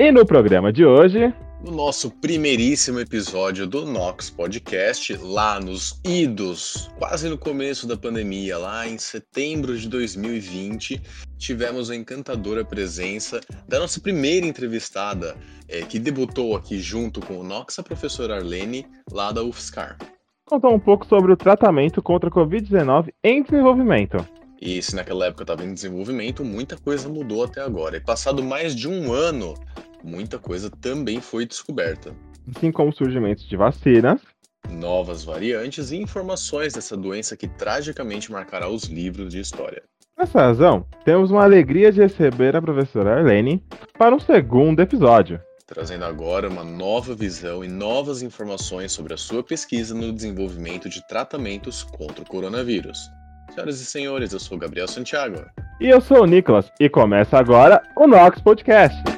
E no programa de hoje, no nosso primeiríssimo episódio do Nox Podcast, lá nos idos, quase no começo da pandemia, lá em setembro de 2020, tivemos a encantadora presença da nossa primeira entrevistada, é, que debutou aqui junto com o Nox, a professora Arlene, lá da UFSCar. Contou um pouco sobre o tratamento contra a Covid-19 em desenvolvimento. E se naquela época estava em desenvolvimento, muita coisa mudou até agora. E passado mais de um ano muita coisa também foi descoberta. Assim como surgimentos de vacinas, novas variantes e informações dessa doença que tragicamente marcará os livros de história. Nessa razão, temos uma alegria de receber a professora Arlene para um segundo episódio. Trazendo agora uma nova visão e novas informações sobre a sua pesquisa no desenvolvimento de tratamentos contra o coronavírus. Senhoras e senhores, eu sou Gabriel Santiago. E eu sou o Nicolas, e começa agora o Nox Podcast.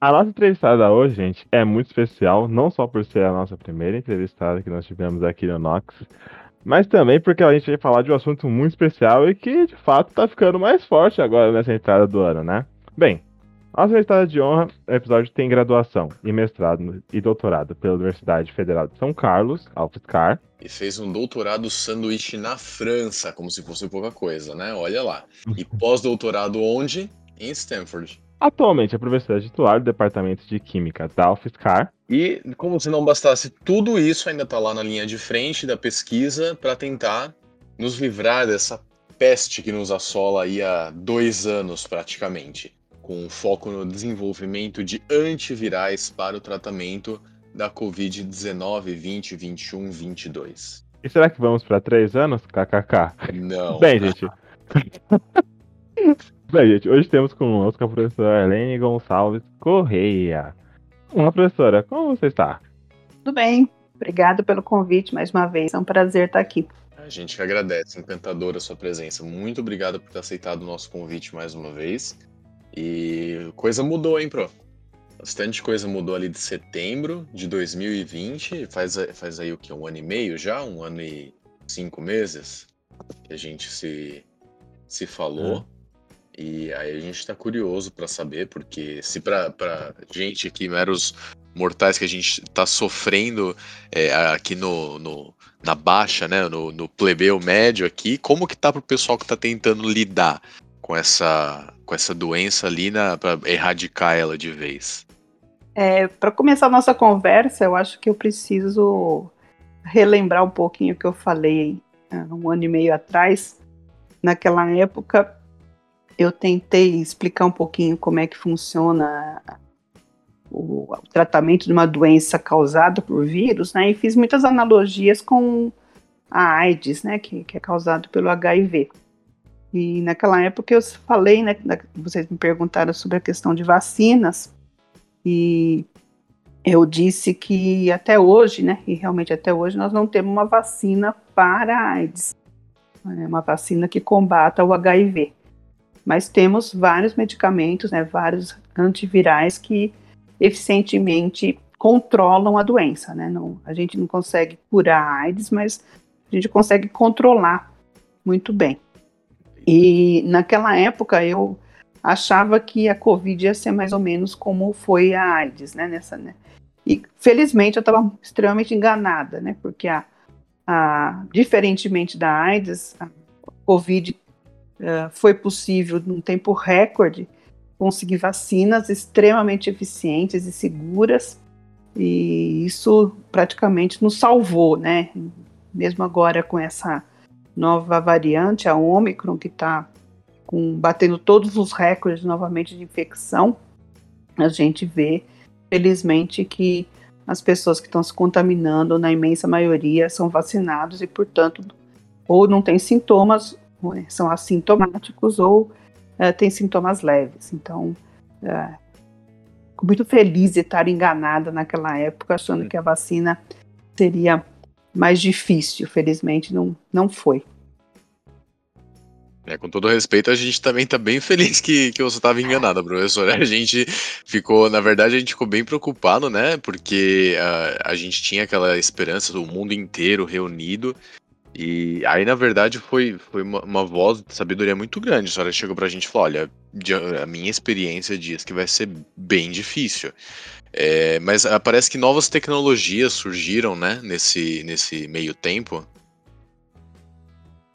A nossa entrevistada hoje, gente, é muito especial, não só por ser a nossa primeira entrevistada que nós tivemos aqui no Nox, mas também porque a gente vai falar de um assunto muito especial e que, de fato, tá ficando mais forte agora nessa entrada do ano, né? Bem, nossa entrevistada de honra, o episódio tem graduação e mestrado e doutorado pela Universidade Federal de São Carlos, UFSCar. E fez um doutorado sanduíche na França, como se fosse pouca coisa, né? Olha lá. E pós-doutorado onde? Em Stanford. Atualmente é professora titular do Departamento de Química da UFSCar. E, como se não bastasse tudo isso, ainda está lá na linha de frente da pesquisa para tentar nos livrar dessa peste que nos assola aí há dois anos praticamente, com foco no desenvolvimento de antivirais para o tratamento da Covid-19, 20, 21, 22. E será que vamos para três anos? KKK. Não. Bem, gente. Bem, gente, hoje temos conosco a professora Helene Gonçalves Correia. Olá, professora, como você está? Tudo bem, obrigado pelo convite mais uma vez, é um prazer estar aqui. A gente que agradece, encantadora a sua presença. Muito obrigado por ter aceitado o nosso convite mais uma vez. E coisa mudou, hein, Pro? Bastante coisa mudou ali de setembro de 2020. Faz, faz aí o que? Um ano e meio já? Um ano e cinco meses que a gente se, se falou. É. E aí a gente está curioso para saber, porque se para gente aqui, meros mortais que a gente está sofrendo é, aqui no, no, na baixa, né, no, no plebeu médio aqui, como que tá para o pessoal que está tentando lidar com essa, com essa doença ali para erradicar ela de vez? É, para começar a nossa conversa, eu acho que eu preciso relembrar um pouquinho o que eu falei uh, um ano e meio atrás. Naquela época, eu tentei explicar um pouquinho como é que funciona o, o, tratamento de uma doença causada por vírus, né? E fiz muitas analogias com a AIDS, né? Que, que é causado pelo HIV. E naquela época eu falei, né? Vocês me perguntaram sobre a questão de vacinas e eu disse que até hoje, né? E realmente até hoje nós não temos uma vacina para a AIDS, é uma vacina que combata o HIV mas temos vários medicamentos, né, vários antivirais que eficientemente controlam a doença, né? Não, a gente não consegue curar a AIDS, mas a gente consegue controlar muito bem. E naquela época eu achava que a Covid ia ser mais ou menos como foi a AIDS, né? Nessa, né? E felizmente eu estava extremamente enganada, né? Porque a, a, diferentemente da AIDS, a Covid uh, foi possível, num tempo recorde, conseguir vacinas extremamente eficientes e seguras, e isso praticamente nos salvou, né? Mesmo agora com essa nova variante, a Omicron, que está batendo todos os recordes novamente de infecção, a gente vê, felizmente, que as pessoas que estão se contaminando, na imensa maioria, são vacinados e, portanto, ou não têm sintomas são assintomáticos ou uh, têm sintomas leves. Então, uh, fico muito feliz de estar enganada naquela época, achando que a vacina seria mais difícil. Felizmente, não, não foi. É, com todo respeito, a gente também está bem feliz que, que você estava enganada, professor. A gente ficou, na verdade, a gente ficou bem preocupado, né? Porque uh, a gente tinha aquela esperança do mundo inteiro reunido. E aí, na verdade, foi, foi uma, uma voz de sabedoria muito grande. A senhora chegou pra gente e falou: olha, a minha experiência diz que vai ser bem difícil. É, mas uh, parece que novas tecnologias surgiram, né, nesse, nesse meio tempo.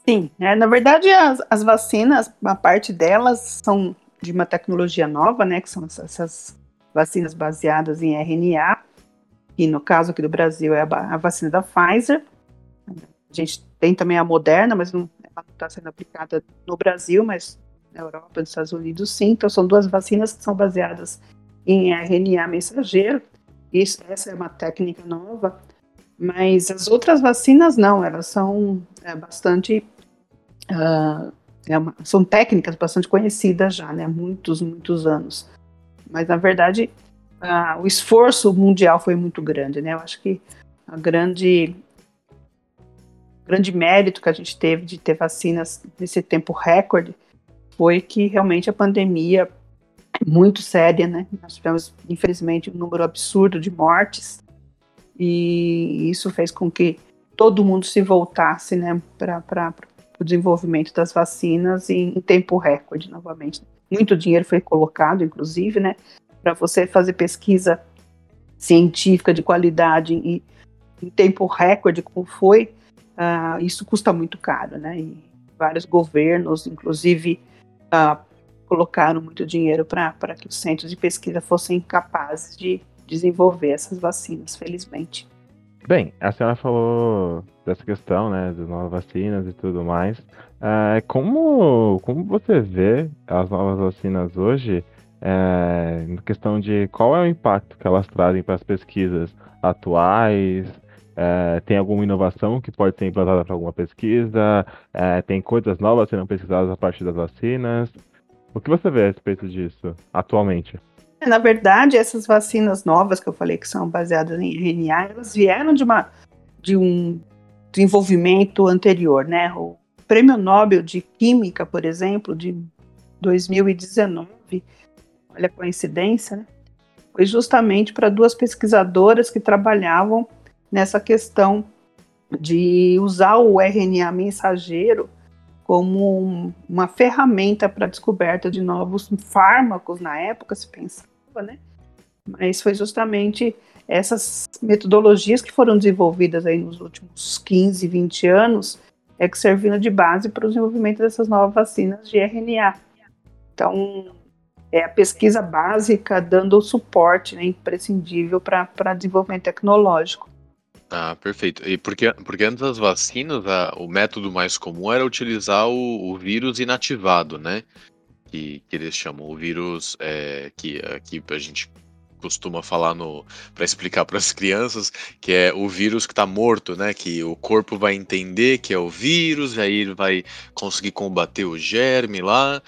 Sim, é, na verdade as, as vacinas, uma parte delas são de uma tecnologia nova, né, que são essas vacinas baseadas em RNA, e no caso aqui do Brasil é a, a vacina da Pfizer. A gente tem também a Moderna, mas não está sendo aplicada no Brasil, mas na Europa, nos Estados Unidos sim. Então são duas vacinas que são baseadas em RNA mensageiro. Isso, essa é uma técnica nova, mas as outras vacinas não, elas são é, bastante Uh, é uma, são técnicas bastante conhecidas já, né? Muitos, muitos anos. Mas, na verdade, uh, o esforço mundial foi muito grande, né? Eu acho que a grande grande mérito que a gente teve de ter vacinas nesse tempo recorde foi que realmente a pandemia é muito séria, né? Nós tivemos, infelizmente, um número absurdo de mortes e isso fez com que todo mundo se voltasse, né, para o desenvolvimento das vacinas em, em tempo recorde, novamente. Muito dinheiro foi colocado, inclusive, né, para você fazer pesquisa científica de qualidade em, em tempo recorde, como foi, uh, isso custa muito caro, né? E vários governos, inclusive, uh, colocaram muito dinheiro para que os centros de pesquisa fossem capazes de desenvolver essas vacinas, felizmente. Bem, a senhora falou dessa questão, né, das novas vacinas e tudo mais. É, como, como você vê as novas vacinas hoje, é, na questão de qual é o impacto que elas trazem para as pesquisas atuais? É, tem alguma inovação que pode ser implantada para alguma pesquisa? É, tem coisas novas sendo pesquisadas a partir das vacinas? O que você vê a respeito disso atualmente? Na verdade, essas vacinas novas que eu falei que são baseadas em RNA, elas vieram de, uma, de um desenvolvimento anterior, né? O Prêmio Nobel de Química, por exemplo, de 2019, olha a coincidência, né? Foi justamente para duas pesquisadoras que trabalhavam nessa questão de usar o RNA mensageiro como um, uma ferramenta para a descoberta de novos fármacos na época, se pensa né? Mas foi justamente essas metodologias que foram desenvolvidas aí nos últimos 15, 20 anos é que serviram de base para o desenvolvimento dessas novas vacinas de RNA. Então, é a pesquisa básica dando o suporte né, imprescindível para desenvolvimento tecnológico. Ah, perfeito. E porque, porque antes das vacinas, a, o método mais comum era utilizar o, o vírus inativado, né? que, que eles chamam, o vírus é, que aqui a gente costuma falar no para explicar para as crianças que é o vírus que está morto, né? Que o corpo vai entender que é o vírus, aí ele vai conseguir combater o germe lá.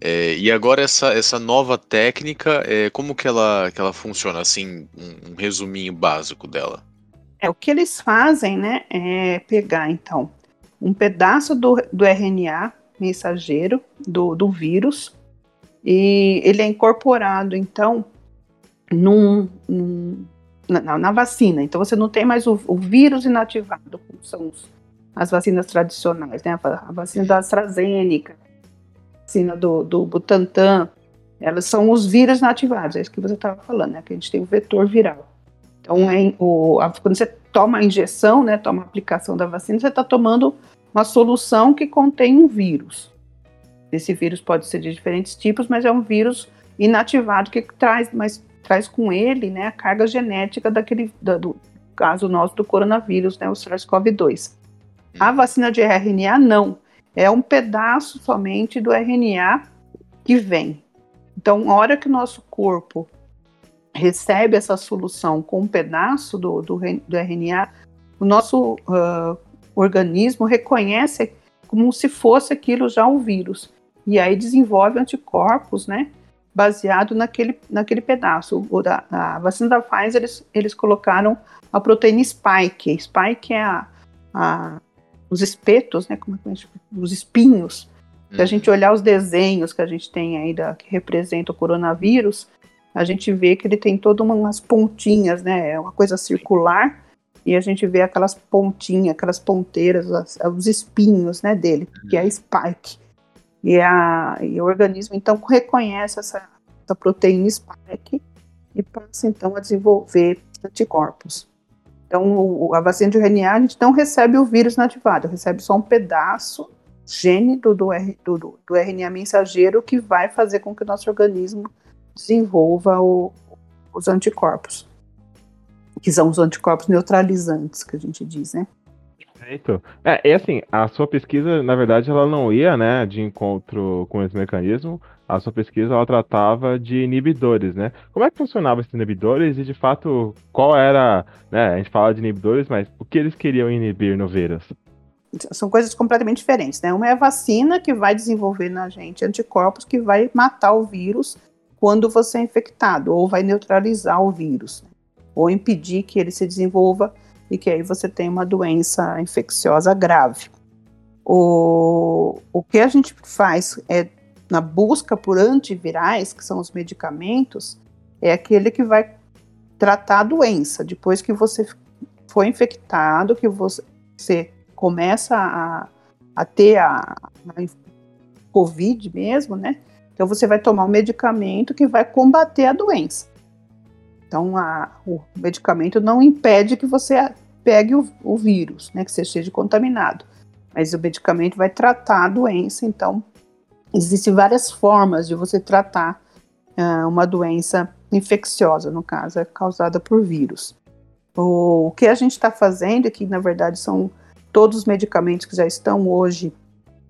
É, e agora essa, essa nova técnica, é, como que ela, que ela funciona? Assim, um, um resuminho básico dela. É o que eles fazem, né? É pegar então um pedaço do, do RNA mensageiro do, do vírus e ele é incorporado, então, num, num na, na, vacina. Então, você não tem mais o, o vírus inativado, como são os, as vacinas tradicionais, né? A, a vacina da AstraZeneca, a vacina do, do Butantan, elas são os vírus inativados, é isso que você estava falando, né? Que a gente tem o vetor viral. Então, é, o, a, quando você toma a injeção, né, toma a aplicação da vacina, você está tomando uma solução que contém um vírus. Esse vírus pode ser de diferentes tipos, mas é um vírus inativado que traz, mas traz com ele, né, a carga genética daquele, do, do caso nosso do coronavírus, né, o SARS-CoV-2. A vacina de RNA não, é um pedaço somente do RNA que vem. Então, a hora que o nosso corpo recebe essa solução com um pedaço do, do, do RNA, o nosso uh, organismo reconhece como se fosse aquilo já o vírus. E aí desenvolve anticorpos, né? Baseado naquele, naquele pedaço. O da, a vacina da Pfizer, eles, eles colocaram a proteína spike. Spike é a, a os espetos, né? Como é que é? Os espinhos. Se a gente olhar os desenhos que a gente tem aí da, que representa o coronavírus, a gente vê que ele tem todas umas pontinhas, né? É uma coisa circular e a gente vê aquelas pontinhas, aquelas ponteiras, as, os espinhos, né, dele, que é a spike. E, a, e o organismo então reconhece essa, essa proteína spike e passa então a desenvolver anticorpos. Então, o, a vacina de RNA, a gente não recebe o vírus nativado, recebe só um pedaço gene do, do, do, do RNA mensageiro que vai fazer com que o nosso organismo desenvolva o, os anticorpos que são os anticorpos neutralizantes que a gente diz, né? Perfeito. É, e assim, a sua pesquisa, na verdade, ela não ia, né, de encontro com esse mecanismo. A sua pesquisa, ela tratava de inibidores, né? Como é que funcionavam esses inibidores e, de fato, qual era, né, a gente fala de inibidores, mas o que eles queriam inibir no vírus? São coisas completamente diferentes, né? Uma é a vacina que vai desenvolver na gente anticorpos que vai matar o vírus quando você é infectado, ou vai neutralizar o vírus. Né? ou impedir que ele se desenvolva e que aí você tenha uma doença infecciosa grave. O, o que a gente faz é na busca por antivirais, que são os medicamentos, é aquele que vai tratar a doença. Depois que você foi infectado, que você, você começa a, a ter a, a Covid mesmo, né? Então você vai tomar um medicamento que vai combater a doença. Então, a, o medicamento não impede que você pegue o, o vírus, né, que você esteja contaminado. Mas o medicamento vai tratar a doença, então existem várias formas de você tratar uh, uma doença infecciosa, no caso, é causada por vírus. O, o que a gente está fazendo, que na verdade são todos os medicamentos que já estão hoje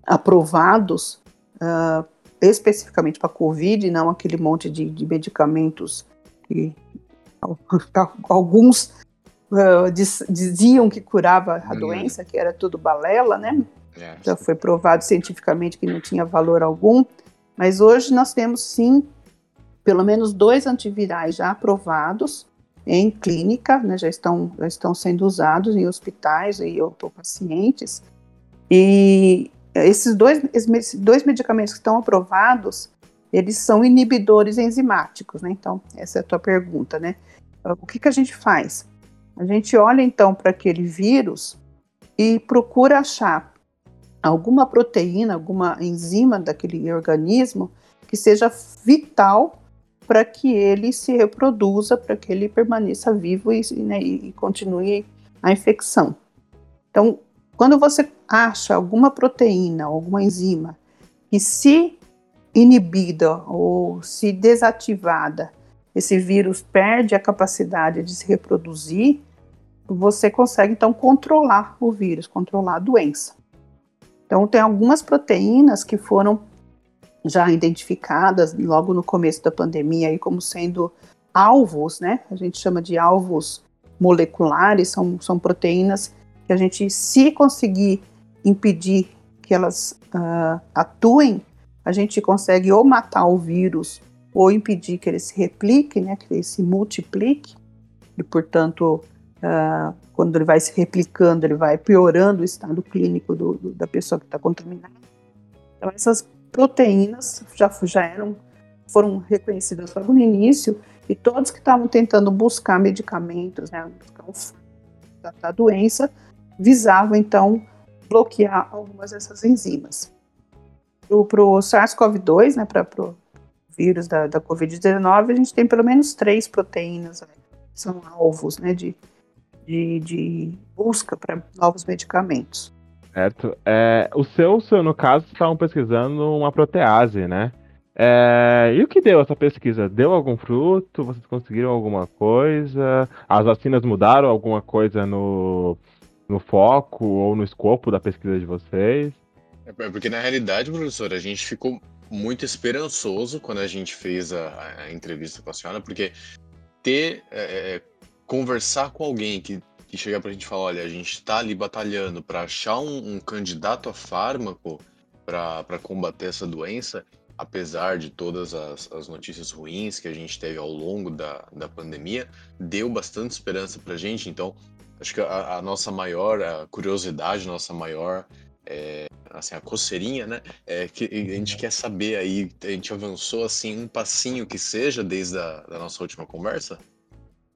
aprovados uh, especificamente para Covid, não aquele monte de, de medicamentos que alguns uh, diz, diziam que curava a hum. doença, que era tudo balela, né? É. Já foi provado cientificamente que não tinha valor algum. Mas hoje nós temos sim pelo menos dois antivirais já aprovados em clínica, né, já, estão, já estão sendo usados em hospitais e por pacientes. E esses dois, esses dois medicamentos que estão aprovados, eles são inibidores enzimáticos, né? Então, essa é a tua pergunta, né? O que, que a gente faz? A gente olha então para aquele vírus e procura achar alguma proteína, alguma enzima daquele organismo que seja vital para que ele se reproduza, para que ele permaneça vivo e, né, e continue a infecção. Então, quando você acha alguma proteína, alguma enzima que se inibida ou se desativada esse vírus perde a capacidade de se reproduzir, você consegue então controlar o vírus, controlar a doença. Então, tem algumas proteínas que foram já identificadas logo no começo da pandemia aí como sendo alvos, né? A gente chama de alvos moleculares, são, são proteínas que a gente, se conseguir impedir que elas uh, atuem, a gente consegue ou matar o vírus ou impedir que ele se replique, né, que ele se multiplique, e portanto, uh, quando ele vai se replicando, ele vai piorando o estado clínico do, do, da pessoa que está contaminada. Então, essas proteínas já, já eram, foram reconhecidas logo no início, e todos que estavam tentando buscar medicamentos, né, buscar um da doença, visavam então bloquear algumas dessas enzimas. Para o SARS-CoV-2, né, para vírus da, da Covid-19, a gente tem pelo menos três proteínas né, que são alvos né, de, de, de busca para novos medicamentos. Certo. É, o seu, seu, no caso, estavam pesquisando uma protease, né? É, e o que deu essa pesquisa? Deu algum fruto? Vocês conseguiram alguma coisa? As vacinas mudaram alguma coisa no, no foco ou no escopo da pesquisa de vocês? É porque na realidade, professor, a gente ficou muito esperançoso quando a gente fez a, a entrevista com a senhora, porque ter é, é, conversar com alguém que e chegar pra gente e falar, olha, a gente está ali batalhando para achar um, um, candidato a fármaco para combater essa doença, apesar de todas as, as, notícias ruins que a gente teve ao longo da, da pandemia, deu bastante esperança pra gente. Então, acho que a, a nossa maior a curiosidade, nossa maior é, assim, a coceirinha, né? É que a gente quer saber aí, a gente avançou assim um passinho que seja desde a da nossa última conversa?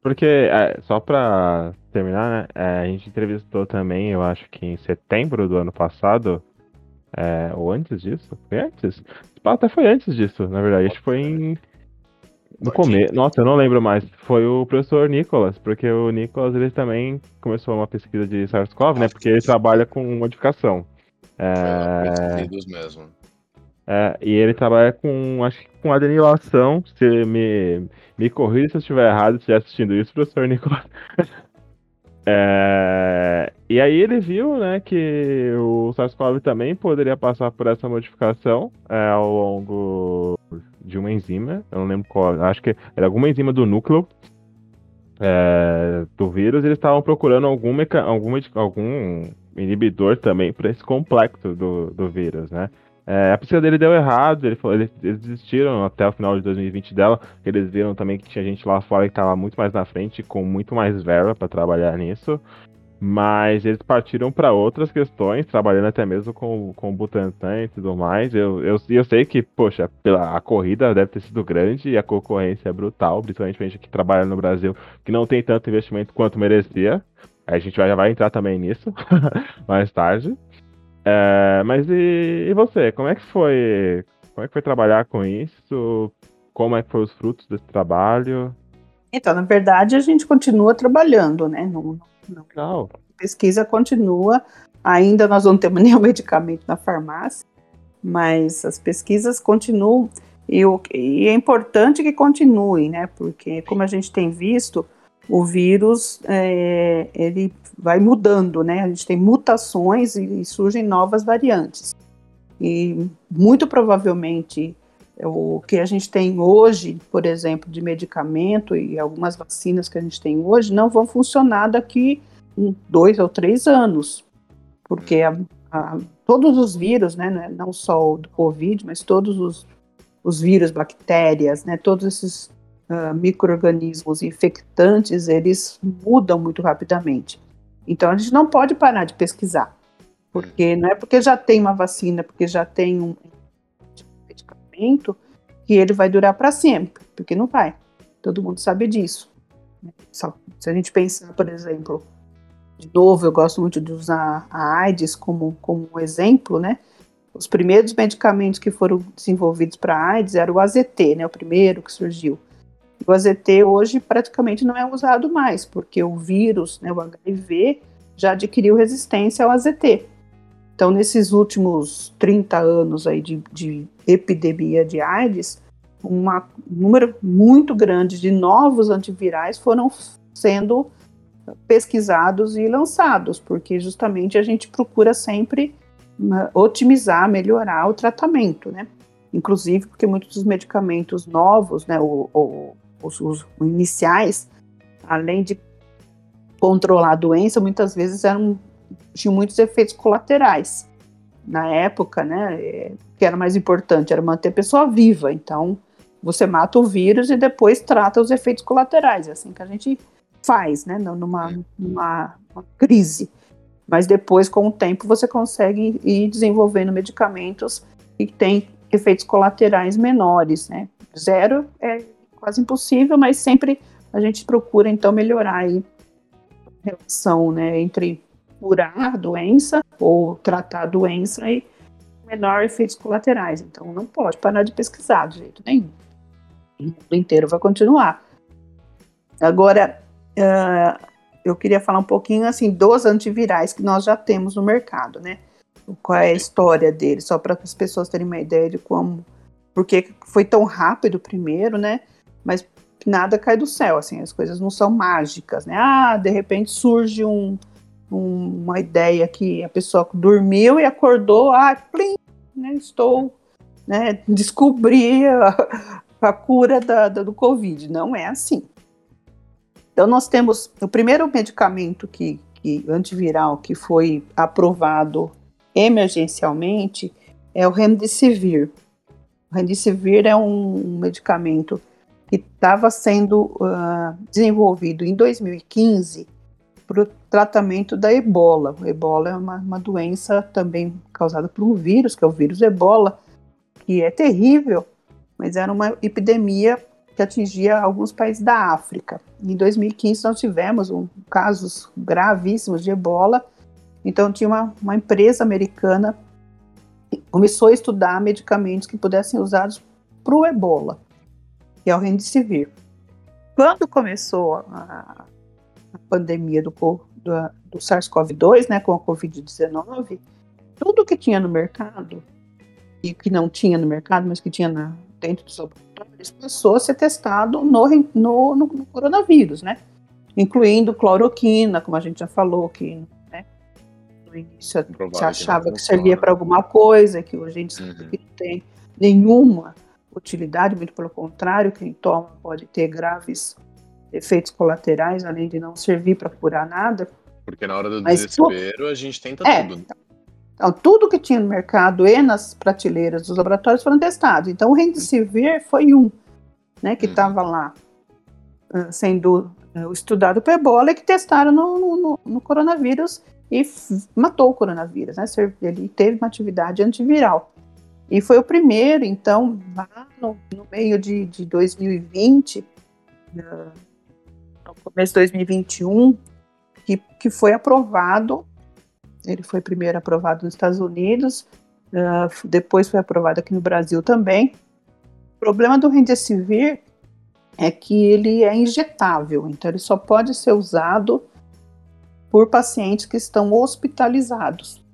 Porque, é, só pra terminar, né? É, a gente entrevistou também, eu acho que em setembro do ano passado, é, ou antes disso? Foi antes? Até foi antes disso, na verdade. Acho que foi em. No começo. Nossa, eu não lembro mais. Foi o professor Nicolas, porque o Nicolas ele também começou uma pesquisa de SARS-CoV, né? Porque ele trabalha com modificação. É... mesmo. É, e ele trabalha com, acho que com adenilação. Se me, me corrija se eu estiver errado, se estiver assistindo isso, professor Nicolas. é, e aí ele viu, né, que o SARS-CoV também poderia passar por essa modificação é, ao longo de uma enzima. Eu não lembro qual, acho que era alguma enzima do núcleo é, do vírus. Eles estavam procurando algum, algum, algum inibidor também para esse complexo do, do vírus, né? É, a pesquisa dele deu errado, ele falou, eles, eles, desistiram até o final de 2020 dela, eles viram também que tinha gente lá fora que estava muito mais na frente, com muito mais verba para trabalhar nisso, mas eles partiram para outras questões, trabalhando até mesmo com, com o Butantan e tudo mais. Eu, eu, eu sei que, poxa, pela, a corrida deve ter sido grande e a concorrência é brutal, principalmente pra gente que trabalha no Brasil, que não tem tanto investimento quanto merecia. A gente vai, já vai entrar também nisso mais tarde. É, mas e, e, você? Como é que foi? Como é que foi trabalhar com isso? Como é que foram os frutos desse trabalho? Então, na verdade, a gente continua trabalhando, né? Não, não, Legal. A pesquisa continua. Ainda nós não temos nenhum medicamento na farmácia, mas as pesquisas continuam e, o, e é importante que continuem, né? Porque como a gente tem visto, o vírus é, ele vai mudando, né? A gente tem mutações e, e surgem novas variantes. E muito provavelmente o que a gente tem hoje, por exemplo, de medicamento e algumas vacinas que a gente tem hoje, não vão funcionar daqui um, dois ou três anos, porque a, a, todos os vírus, né, não só o do Covid, mas todos os, os vírus, bactérias, né, todos esses uh, micro-organismos infectantes, eles mudam muito rapidamente. Então a gente não pode parar de pesquisar, porque não é porque já tem uma vacina, porque já tem um medicamento que ele vai durar para sempre, porque não vai. Todo mundo sabe disso. Se a gente pensar, por exemplo, de novo, eu gosto muito de usar a AIDS como, como um exemplo, né? Os primeiros medicamentos que foram desenvolvidos para AIDS era o AZT, né? O primeiro que surgiu. O AZT hoje praticamente não é usado mais, porque o vírus, né, o HIV, já adquiriu resistência ao AZT. Então, nesses últimos 30 anos aí de, de epidemia de AIDS, uma, um número muito grande de novos antivirais foram sendo pesquisados e lançados, porque justamente a gente procura sempre uh, otimizar, melhorar o tratamento, né? Inclusive porque muitos dos medicamentos novos, né, o, o os, os iniciais, além de controlar a doença, muitas vezes eram, tinham muitos efeitos colaterais. Na época, né, é, o que era mais importante era manter a pessoa viva. Então, você mata o vírus e depois trata os efeitos colaterais. É assim que a gente faz, né, numa, numa crise. Mas depois, com o tempo, você consegue ir desenvolvendo medicamentos que têm efeitos colaterais menores, né? Zero é quase impossível, mas sempre a gente procura então melhorar aí a relação né, entre curar a doença ou tratar a doença e menor efeitos colaterais. Então não pode parar de pesquisar de jeito nenhum. O mundo inteiro vai continuar. Agora, uh, eu queria falar um pouquinho assim dos antivirais que nós já temos no mercado, né? Qual é a história deles, só para as pessoas terem uma ideia de como, porque foi tão rápido primeiro, né? mas nada cai do céu, assim, as coisas não são mágicas, né? Ah, de repente surge um, um, uma ideia que a pessoa dormiu e acordou, ah, plim, né, estou, né, descobri a, a cura da, da, do Covid. Não é assim. Então nós temos o primeiro medicamento que, que antiviral que foi aprovado emergencialmente é o Remdesivir. O Remdesivir é um medicamento que estava sendo uh, desenvolvido em 2015 para o tratamento da ebola. O ebola é uma, uma, doença também causada por um vírus, que é o vírus ebola, que é terrível, mas era uma epidemia que atingia alguns países da África. Em 2015 nós tivemos um, casos gravíssimos de ebola, então tinha uma, uma empresa americana que começou a estudar medicamentos que pudessem ser usados para o ebola, que é o Remdesivir. Quando começou a, a pandemia do, do, do SARS-CoV-2, né, com a Covid-19, tudo que tinha no mercado, e que não tinha no mercado, mas que tinha na, dentro dos laboratórios, passou a ser testado no, no, no, no coronavírus, né? Incluindo cloroquina, como a gente já falou, que né, no início se achava que, servia para alguma coisa, que hoje a gente sabe uhum. que não tem nenhuma utilidade, muito pelo contrário, quem toma pode ter graves efeitos colaterais, além de não servir para curar nada. Porque na hora do Mas desespero tu... a gente tenta é, tudo. Então, tudo que tinha no mercado e nas prateleiras dos laboratórios foram testados. Então, o Remdesivir foi um, né, que estava uhum. lá uh, sendo uh, estudado para ebola e que testaram no, no, no coronavírus e matou o coronavírus, né? Ele teve uma atividade antiviral. E foi o primeiro, então, lá no, no meio de, de 2020, uh, no começo de 2021, que, que foi aprovado ele foi primeiro aprovado nos Estados Unidos, uh, depois foi aprovado aqui no Brasil também. O problema do Remdesivir é que ele é injetável, então ele só pode ser usado por pacientes que estão hospitalizados,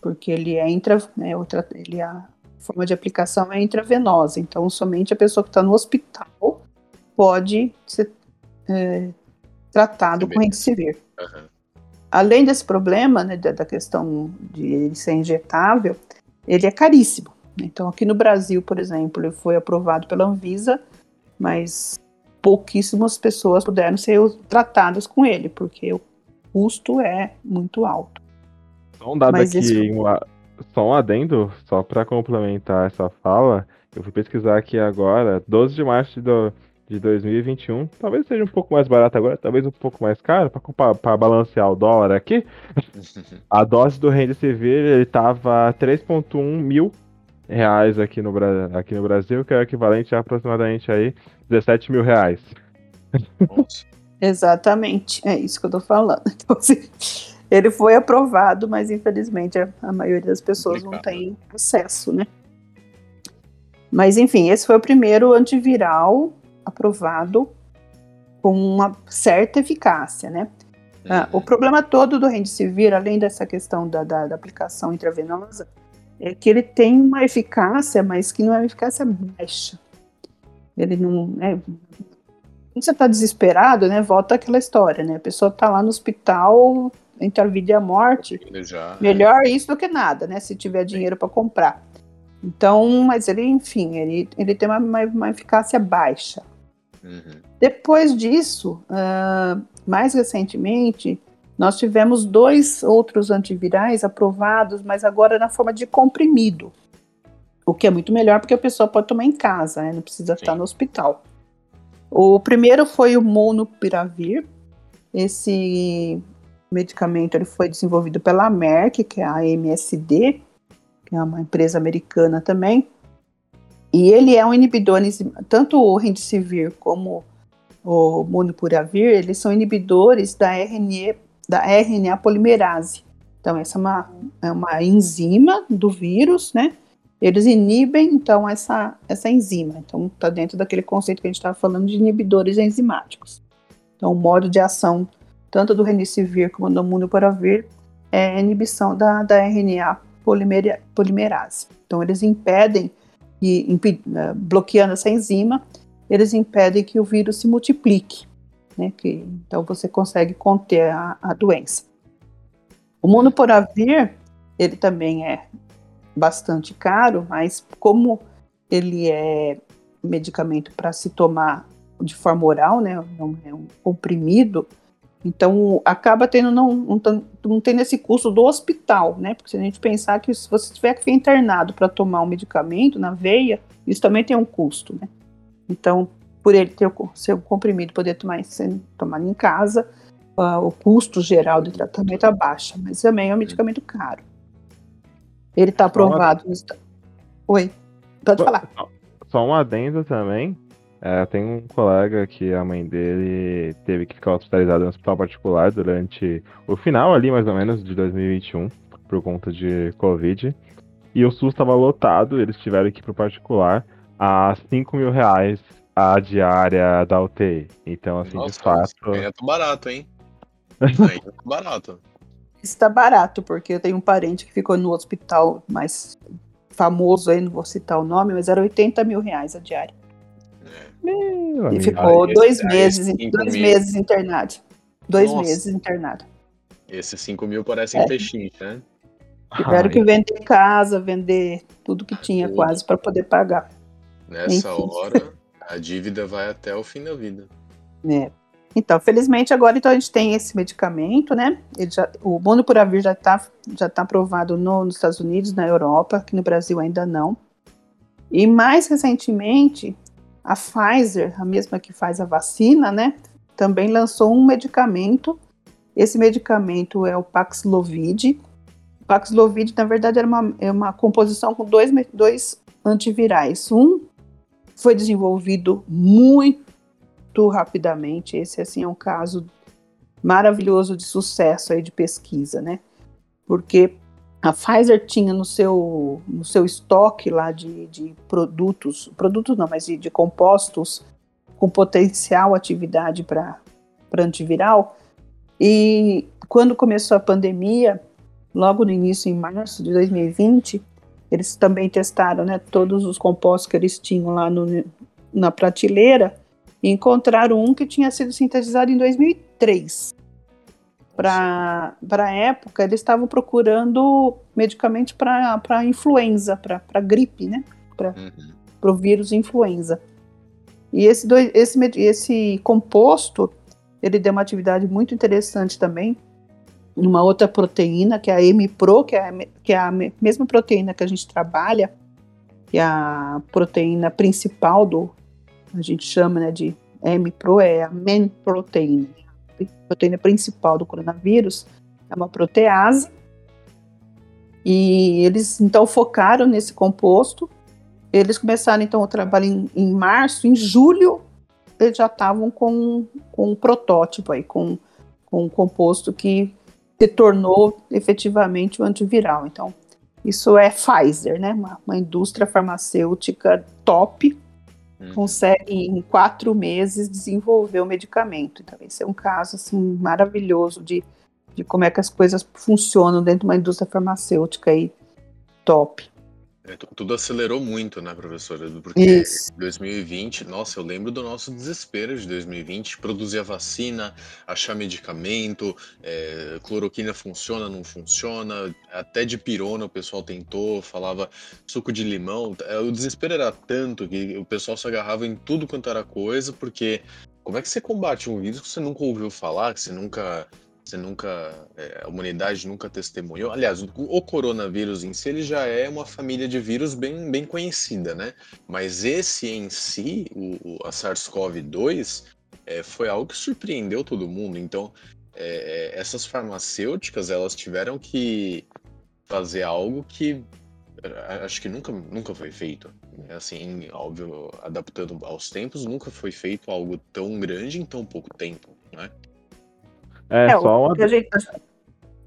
porque ele é intra, né, outra, ele é a forma de aplicação é intravenosa, então somente a pessoa que está no hospital pode ser é, tratado com Remdesivir. Uhum. Além desse problema, né, da, da, questão de ele ser injetável, ele é caríssimo. Então, aqui no Brasil, por exemplo, ele foi aprovado pela Anvisa, mas pouquíssimas pessoas puderam ser tratadas com ele, porque o custo é muito alto. Só um dado mas aqui, esse... um, só um adendo, só para complementar essa fala, eu fui pesquisar aqui agora, 12 de março de, de 2021. Talvez seja um pouco mais barato agora, talvez um pouco mais caro, para balancear o dólar aqui. a dose do Remdesivir, ele tava 3.1 mil reais aqui no, aqui no Brasil, que é o equivalente a aproximadamente aí 17 mil reais. Exatamente, é isso que eu tô falando. Então, assim, ele foi aprovado, mas infelizmente a, a maioria das pessoas não tem acesso, né? Mas enfim, esse foi o primeiro antiviral aprovado com uma certa eficácia, né? Ah, o problema todo do Remdesivir, além dessa questão da, da, da, aplicação intravenosa, é que ele tem uma eficácia, mas que não é uma eficácia baixa. Ele não. Né, quando você está desesperado, né? Volta aquela história, né? A pessoa está lá no hospital entre a vida e a morte. Já, melhor é. isso do que nada, né? Se tiver dinheiro para comprar. Então, mas ele, enfim, ele, ele tem uma, uma, uma eficácia baixa. Uhum. Depois disso, uh, mais recentemente, nós tivemos dois outros antivirais aprovados, mas agora na forma de comprimido. O que é muito melhor porque a pessoa pode tomar em casa, né? não precisa Sim. estar no hospital. O primeiro foi o Monopiravir. Esse medicamento ele foi desenvolvido pela Merck, que é a MSD, que é uma empresa americana também. E ele é um inibidor, tanto o Remdesivir como o Monopuravir, eles são inibidores da RNA, da RNA polimerase. Então, essa é uma, é uma enzima do vírus, né? Eles inibem, então, essa, essa enzima. Então, está dentro daquele conceito que a gente estava falando de inibidores enzimáticos. Então, o modo de ação, tanto do Remdesivir como do Monopuravir, é a inibição da, da RNA polimerase. Então, eles impedem e né, bloqueando essa enzima, eles impedem que o vírus se multiplique. Né, que, então você consegue conter a, a doença. O monoporavir, ele também é bastante caro, mas como ele é medicamento para se tomar de forma oral, né? É um comprimido. Então, acaba tendo, não, não, não tendo esse custo do hospital, né? Porque se a gente pensar que se você tiver que ser internado para tomar um medicamento na veia, isso também tem um custo, né? Então, por ele ter o seu comprimido poder tomar sendo tomado em casa, uh, o custo geral do tratamento abaixa, mas também é um medicamento caro. Ele está aprovado estado. Oi, pode falar. Só um adendo também. É, tem um colega que a mãe dele teve que ficar hospitalizada no hospital particular durante o final ali, mais ou menos, de 2021, por conta de Covid. E o SUS estava lotado, eles tiveram que ir pro particular a 5 mil reais a diária da UTI. Então, assim, Nossa, de fato. É barato, hein? É barato. Está barato, porque eu tenho um parente que ficou no hospital mais famoso aí, não vou citar o nome, mas era 80 mil reais a diária. É. E ficou ah, dois meses, dois mil. meses internado. Dois Nossa. meses internado. Esses 5 mil parecem é. peixinhos, né? Tiveram Ai. que vender casa, vender tudo que tinha tudo. quase para poder pagar. Nessa Enfim. hora, a dívida vai até o fim da vida. É. Então, felizmente agora então a gente tem esse medicamento, né? Ele já, o Monopuravir já está já tá aprovado no, nos Estados Unidos, na Europa, aqui no Brasil ainda não. E mais recentemente, a Pfizer, a mesma que faz a vacina, né? Também lançou um medicamento. Esse medicamento é o Paxlovid. O Paxlovid, na verdade, era uma, é uma composição com dois, dois antivirais. Um foi desenvolvido muito rapidamente. Esse assim é um caso maravilhoso de sucesso aí de pesquisa, né? Porque a Pfizer tinha no seu, no seu estoque lá de, de produtos, produtos não, mas de, de compostos com potencial atividade para antiviral. E quando começou a pandemia, logo no início, em março de 2020, eles também testaram né, todos os compostos que eles tinham lá no, na prateleira e encontraram um que tinha sido sintetizado em 2003. Para a época, eles estavam procurando medicamentos para influenza, para gripe, né? Para uhum. o vírus influenza. E esse, esse, esse composto, ele deu uma atividade muito interessante também, uma outra proteína, que é a MPRO, que é que é a mesma proteína que a gente trabalha, que é a proteína principal do, a gente chama né, de MPRO, é a main protein, a proteína principal do coronavírus, é uma protease, e eles então focaram nesse composto, eles começaram então o trabalho em, em março, em julho, eles já estavam com, com um protótipo aí, com, com um composto que se tornou efetivamente o antiviral. Então, isso é Pfizer, né? Uma, uma indústria farmacêutica top, uhum. consegue em quatro meses desenvolver o medicamento. Então, esse é um caso assim maravilhoso de, de como é que as coisas funcionam dentro de uma indústria farmacêutica aí top. É, tudo acelerou muito, né, professora? Porque Isso. 2020, nossa, eu lembro do nosso desespero de 2020, produzir a vacina, achar medicamento, é, cloroquina funciona, não funciona, até de pirona o pessoal tentou, falava suco de limão. É, o desespero era tanto que o pessoal se agarrava em tudo quanto era coisa, porque como é que você combate um vírus que você nunca ouviu falar, que você nunca você nunca, é, a humanidade nunca testemunhou. Aliás, o, o, coronavírus em si ele já é uma família de vírus bem, bem conhecida, né? Mas esse em si, o, a SARS-CoV-2, é, foi algo que surpreendeu todo mundo. Então, é, é essas farmacêuticas elas tiveram que fazer algo que acho que nunca, nunca foi feito. Assim, óbvio, adaptando aos tempos, nunca foi feito algo tão grande em tão pouco tempo, né? É, é só uma. Gente...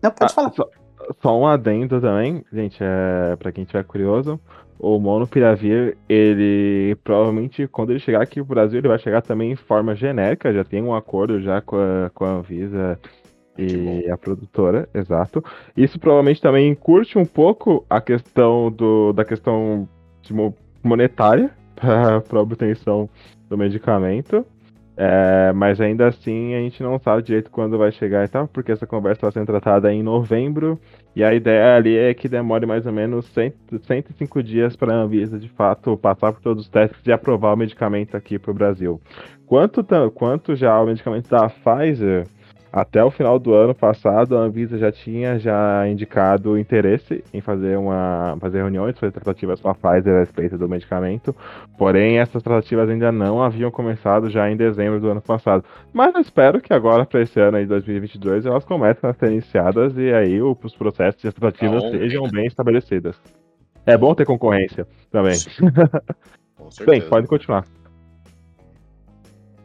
Não, pode ah, falar. Só, só, um adendo também, gente, é, pra quem tiver curioso. O Monopiravir, ele provavelmente, quando ele chegar aqui no Brasil, ele vai chegar também em forma genérica. Já tem um acordo já com a, com a Anvisa e a produtora, exato. Isso provavelmente também curte um pouco a questão do, da questão monetária para a obtenção do medicamento. É, mas ainda assim a gente não sabe direito quando vai chegar e tal, porque essa conversa vai ser tratada em novembro e a ideia ali é que demore mais ou menos 100, 105 dias para a Anvisa de fato passar por todos os testes e aprovar o medicamento aqui para o Brasil. Quanto, quanto já o medicamento da Pfizer, até o final do ano passado, a Anvisa já tinha já indicado interesse em fazer uma fazer reuniões, fazer tratativas com a Pfizer a respeito do medicamento. Porém, essas tratativas ainda não haviam começado já em dezembro do ano passado. Mas eu espero que agora, para esse ano de 2022, elas comecem a ser iniciadas e aí os processos e as tratativas tá sejam bem estabelecidas. É bom ter concorrência também. bem, pode continuar.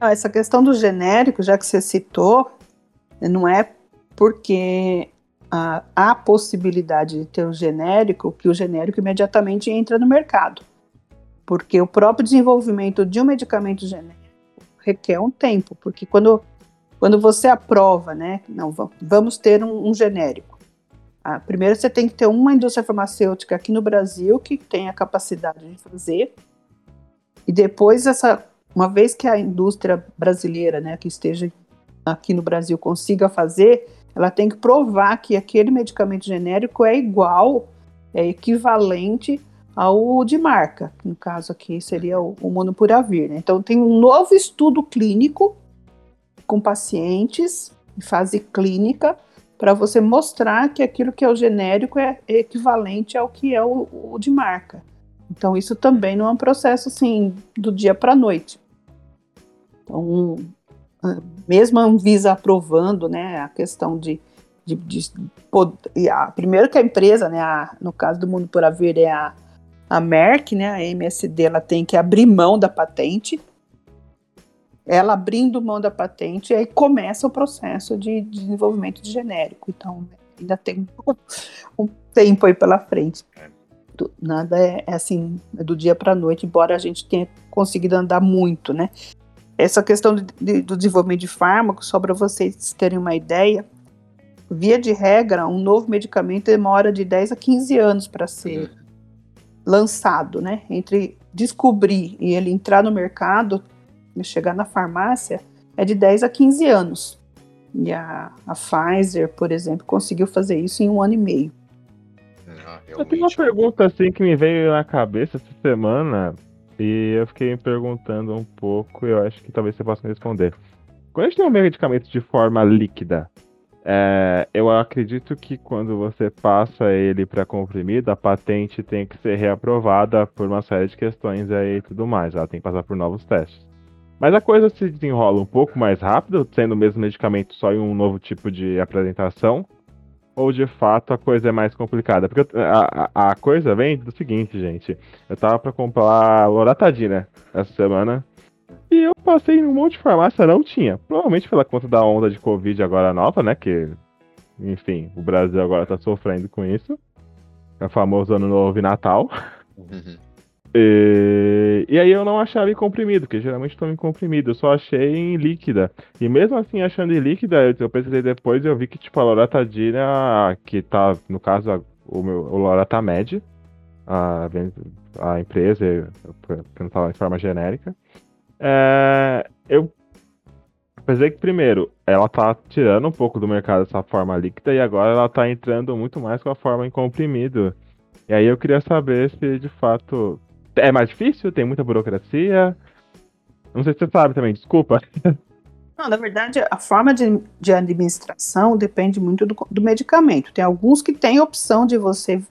Ah, essa questão do genérico, já que você citou, não é porque há a possibilidade de ter o genérico que o genérico imediatamente entra no mercado. Porque o próprio desenvolvimento de um medicamento genérico requer um tempo, porque quando, quando você aprova, né, não, vamos ter um, um genérico. Ah, primeiro você tem que ter uma indústria farmacêutica aqui no Brasil que tenha capacidade de fazer, e depois essa, uma vez que a indústria brasileira, né, que esteja aqui no Brasil consiga fazer, ela tem que provar que aquele medicamento genérico é igual, é equivalente ao de marca. No caso aqui seria o, o monopuravir. Né? Então tem um novo estudo clínico com pacientes em fase clínica para você mostrar que aquilo que é o genérico é equivalente ao que é o, o de marca. Então isso também não é um processo assim do dia para a noite. Então mesmo a Anvisa aprovando né, a questão de, de, de a, primeiro que a empresa, né, a, no caso do Mundo por Haver, é a, a Merck, né, a MSD, ela tem que abrir mão da patente. Ela abrindo mão da patente, aí começa o processo de, de desenvolvimento de genérico. Então, ainda tem um, um tempo aí pela frente. É. Nada é, é assim, é do dia para a noite, embora a gente tenha conseguido andar muito, né? Essa questão de, de, do desenvolvimento de fármacos, só para vocês terem uma ideia, via de regra, um novo medicamento demora de 10 a 15 anos para ser uhum. lançado, né? Entre descobrir e ele entrar no mercado, chegar na farmácia, é de 10 a 15 anos. E a, a Pfizer, por exemplo, conseguiu fazer isso em um ano e meio. Ah, Eu tenho uma pergunta assim que me veio na cabeça essa semana. E eu fiquei me perguntando um pouco, eu acho que talvez você possa me responder. Quando a gente tem um medicamento de forma líquida, é, eu acredito que quando você passa ele para comprimido, a patente tem que ser reaprovada por uma série de questões aí e tudo mais. Ela tem que passar por novos testes. Mas a coisa se desenrola um pouco mais rápido, sendo o mesmo medicamento só em um novo tipo de apresentação, ou de fato a coisa é mais complicada? Porque a, a, coisa vem do seguinte, gente. Eu tava pra comprar Loratadina essa semana. E eu passei num monte de farmácia, não tinha. Provavelmente pela conta da onda de Covid agora nova, né? Que, enfim, o Brasil agora tá sofrendo com isso. É o famoso ano novo e Natal. Uhum. E, e aí eu não achava em comprimido, porque geralmente toma em comprimido, eu só achei em líquida. E mesmo assim, achando em líquida, eu pesquisei depois e eu vi que, tipo, a loratadina, que tá, no caso, o meu o Loratamed, a, a empresa, que não tava em forma genérica, é, eu pensei que, primeiro, ela tá tirando um pouco do mercado essa forma líquida e agora ela tá entrando muito mais com a forma em comprimido. E aí eu queria saber se, de fato, é mais difícil? Tem muita burocracia? Não sei se você sabe também, desculpa. Não, na verdade, a forma de, de administração depende muito do, do, medicamento. Tem alguns que têm opção de você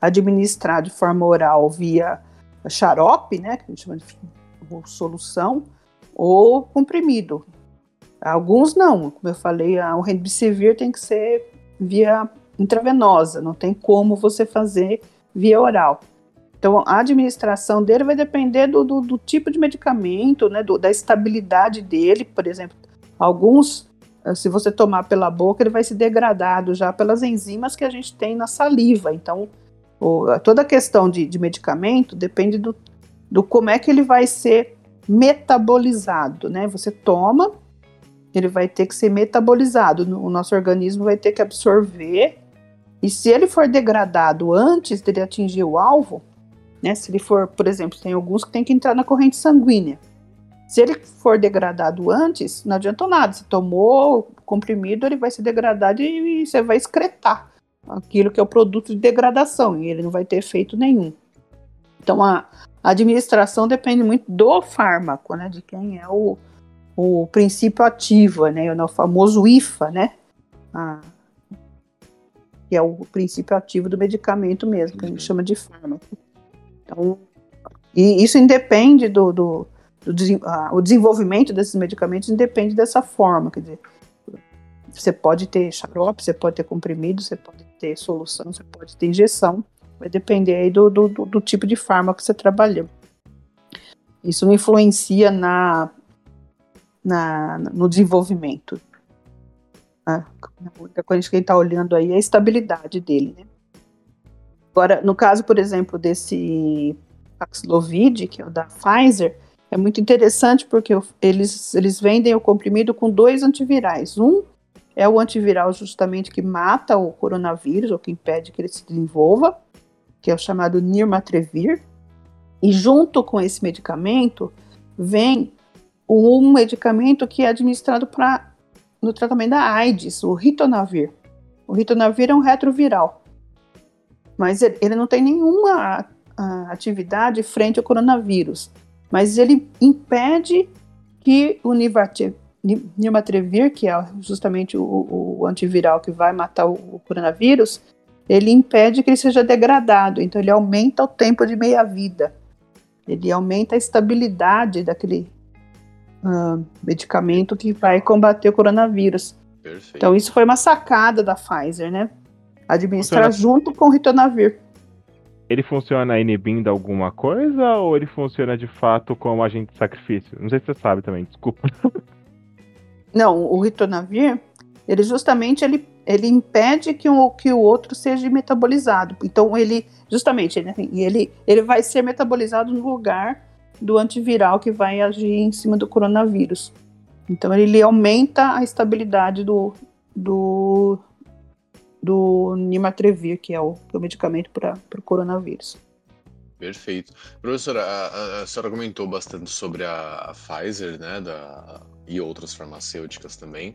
administrar de forma oral via xarope, né, que a gente chama de solução, ou comprimido. Alguns não, como eu falei, o Remdesivir tem que ser via intravenosa, não tem como você fazer via oral. Então, a administração dele vai depender do, do, do tipo de medicamento, né, do, da estabilidade dele. Por exemplo, alguns, eh, se você tomar pela boca, ele vai se degradado já pelas enzimas que a gente tem na saliva. Então, o, toda a questão de, de medicamento depende do, do como é que ele vai ser metabolizado, né? Você toma, ele vai ter que ser metabolizado, o nosso organismo vai ter que absorver, e se ele for degradado antes dele atingir o alvo, né? Se ele for, por exemplo, tem alguns que tem que entrar na corrente sanguínea. Se ele for degradado antes, não adiantou nada. Se tomou comprimido, ele vai se degradar e você vai excretar aquilo que é o produto de degradação e ele não vai ter efeito nenhum. Então a administração depende muito do fármaco, né? De quem é o, o princípio ativo, né? O famoso IFA, né? Ah, que é o princípio ativo do medicamento mesmo, que a gente uhum. chama de fármaco. Então, e isso independe do, do, do o desenvolvimento desses medicamentos independe dessa forma, quer dizer, você pode ter xarope, você pode ter comprimido, você pode ter solução, você pode ter injeção, vai depender aí do, do, do tipo de fármaco que você trabalhou. Isso não influencia na, na, no desenvolvimento. A única coisa que a gente está olhando aí é a estabilidade dele. Né? Agora, no caso, por exemplo, desse Paxlovid, que é o da Pfizer, é muito interessante porque eles, eles vendem o comprimido com dois antivirais. Um é o antiviral justamente que mata o coronavírus, ou que impede que ele se desenvolva, que é o chamado Nirmatrelvir. E junto com esse medicamento vem um medicamento que é administrado para no tratamento da AIDS, o ritonavir. O ritonavir é um retroviral, mas ele, ele não tem nenhuma a, atividade frente ao coronavírus, mas ele impede que o Nirmatrelvir, que é justamente o, o, antiviral que vai matar o, o coronavírus, ele impede que ele seja degradado, então ele aumenta o tempo de meia-vida, ele aumenta a estabilidade daquele uh, medicamento que vai combater o coronavírus. Perfeito. Então isso foi uma sacada da Pfizer, né? Administrar funciona... junto com o ritonavir. Ele funciona inibindo alguma coisa ou ele funciona de fato como agente de sacrifício? Não sei se você sabe também, desculpa. Não, o ritonavir, ele justamente ele, ele impede que o, que o outro seja metabolizado. Então ele, justamente, ele, ele, ele vai ser metabolizado no lugar do antiviral que vai agir em cima do coronavírus. Então ele aumenta a estabilidade do, do, do Nimatrevir, que é o, é o medicamento para o coronavírus. Perfeito. Professora, a, a, senhora comentou bastante sobre a, a Pfizer, né, da, e outras farmacêuticas também.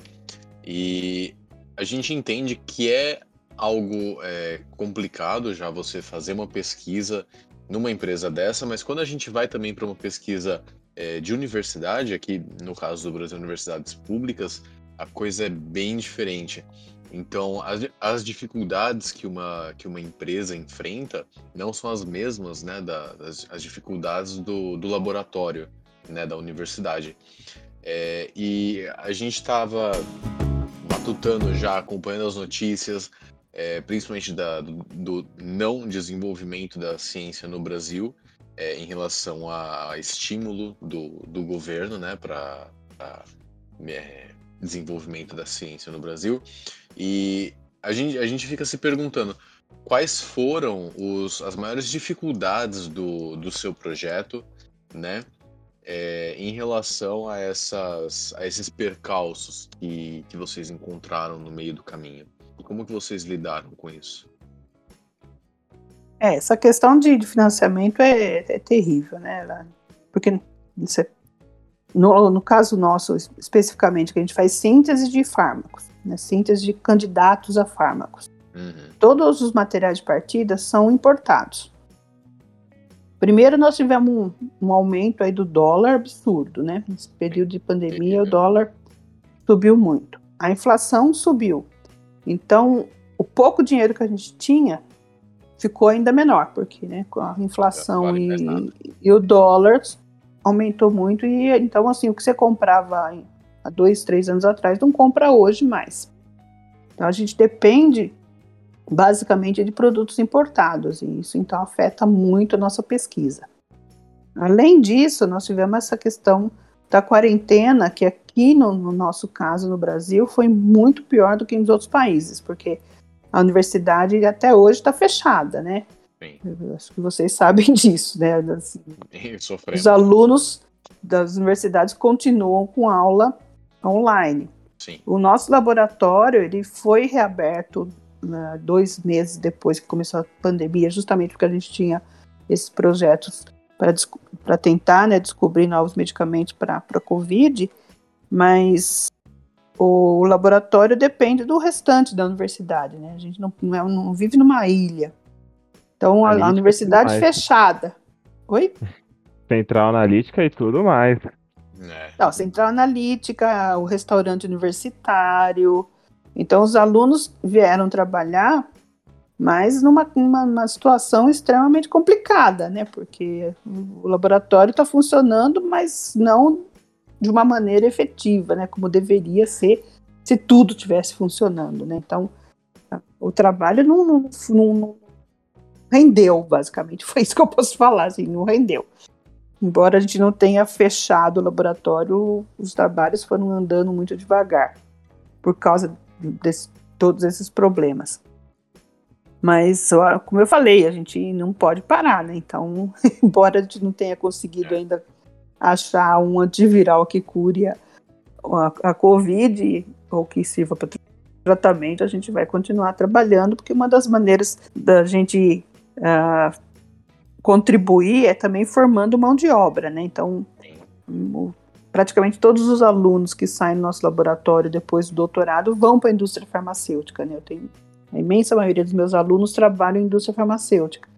E a gente entende que é algo é, complicado já você fazer uma pesquisa numa empresa dessa, mas quando a gente vai também para uma pesquisa é, de universidade, aqui no caso do Brasil, universidades públicas, a coisa é bem diferente. Então, as, as dificuldades que uma, que uma empresa enfrenta não são as mesmas, né, da, das, as dificuldades do, do laboratório, né, da universidade. É, e a gente estava matutando já, acompanhando as notícias, é, principalmente da, do, do, não desenvolvimento da ciência no Brasil, é, em relação a, estímulo do, do governo né, para é, desenvolvimento da ciência no Brasil. E a gente, a gente fica se perguntando quais foram os, as maiores dificuldades do, do seu projeto, né? É, em relação a, essas, a esses percalços que, que vocês encontraram no meio do caminho. E como que vocês lidaram com isso? É, essa questão de, de financiamento é, é, terrível, né? Porque no, no, caso nosso, especificamente, que a gente faz síntese de fármacos, né? síntese de candidatos a fármacos. Uhum. Todos os materiais de partida são importados. Primeiro, nós tivemos um, um, aumento aí do dólar absurdo, né? Nesse período de pandemia, o dólar subiu muito. A inflação subiu. Então, o pouco dinheiro que a gente tinha ficou ainda menor, porque né, com a inflação e, e, o dólar aumentou muito, e então assim, o que você comprava há dois, três anos atrás, não compra hoje mais. Então a gente depende basicamente de produtos importados, e isso então afeta muito a nossa pesquisa. Além disso, nós tivemos essa questão da quarentena, que aqui no, no, nosso caso no Brasil foi muito pior do que nos outros países, porque a universidade até hoje está fechada, né? acho que vocês sabem disso, né? Assim, os alunos das universidades continuam com aula online. Sim. O nosso laboratório ele foi reaberto né, dois meses depois que começou a pandemia, justamente porque a gente tinha esses projetos para tentar né, descobrir novos medicamentos para a Covid, mas o laboratório depende do restante da universidade, né? A gente não, não, é, não vive numa ilha. Então, a, a universidade fechada. Oi? Central analítica e tudo mais. É. Não, central analítica, o restaurante universitário. Então, os alunos vieram trabalhar, mas numa, numa, situação extremamente complicada, né? Porque o laboratório está funcionando, mas não de uma maneira efetiva, né? Como deveria ser se tudo tivesse funcionando, né? Então, o trabalho não, não, não rendeu, basicamente. Foi isso que eu posso falar, assim, não rendeu. Embora a gente não tenha fechado o laboratório, os trabalhos foram andando muito devagar por causa de todos esses problemas. Mas, como eu falei, a gente não pode parar, né? Então, embora a gente não tenha conseguido ainda achar um antiviral que cure a, a, a Covid ou que sirva para tratamento, a gente vai continuar trabalhando, porque uma das maneiras da gente uh, contribuir é também formando mão de obra, né? Então, praticamente todos os alunos que saem do nosso laboratório depois do doutorado vão para a indústria farmacêutica, né? Eu tenho a imensa maioria dos meus alunos trabalham em indústria farmacêutica.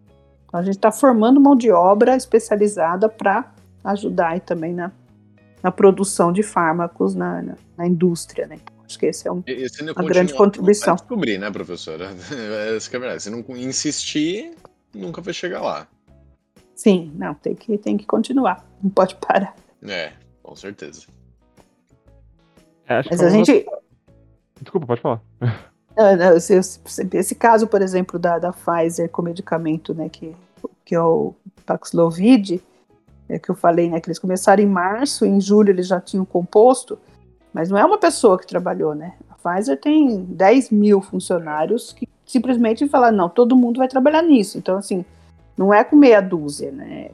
Então, a gente está formando mão de obra especializada para ajudar aí também na, na produção de fármacos na, na, na indústria, né? Então, acho que esse é um, esse uma grande contribuição. descobrir, né, professora? Essa é verdade. Se não insistir, nunca vai chegar lá. Sim, não, tem que, tem que continuar, não pode parar. É, com certeza. É, Mas a gente. Desculpa, pode falar. Esse, esse, caso, por exemplo, da, da Pfizer com medicamento, né, que, que é o Paxlovid, é que eu falei, né, que eles começaram em março, em julho eles já tinham composto, mas não é uma pessoa que trabalhou, né? A Pfizer tem 10 mil funcionários que simplesmente falaram, não, todo mundo vai trabalhar nisso. Então, assim, não é com meia dúzia, né?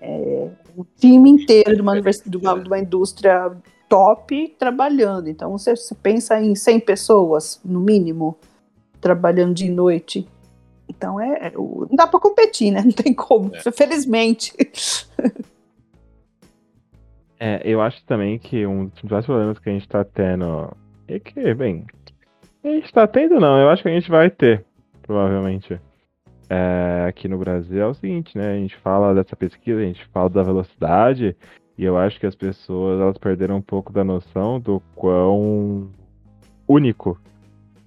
É o time inteiro de uma, de uma, de uma indústria top trabalhando. Então, você, você pensa em 100 pessoas, no mínimo, trabalhando de noite. Então, é, é não dá para competir, né? Não tem como, é. felizmente. É, eu acho também que um dos vários problemas que a gente está tendo é que, bem, a gente está tendo não, eu acho que a gente vai ter, provavelmente é, aqui no Brasil é o seguinte, né? A gente fala dessa pesquisa, a gente fala da velocidade, e eu acho que as pessoas elas perderam um pouco da noção do quão único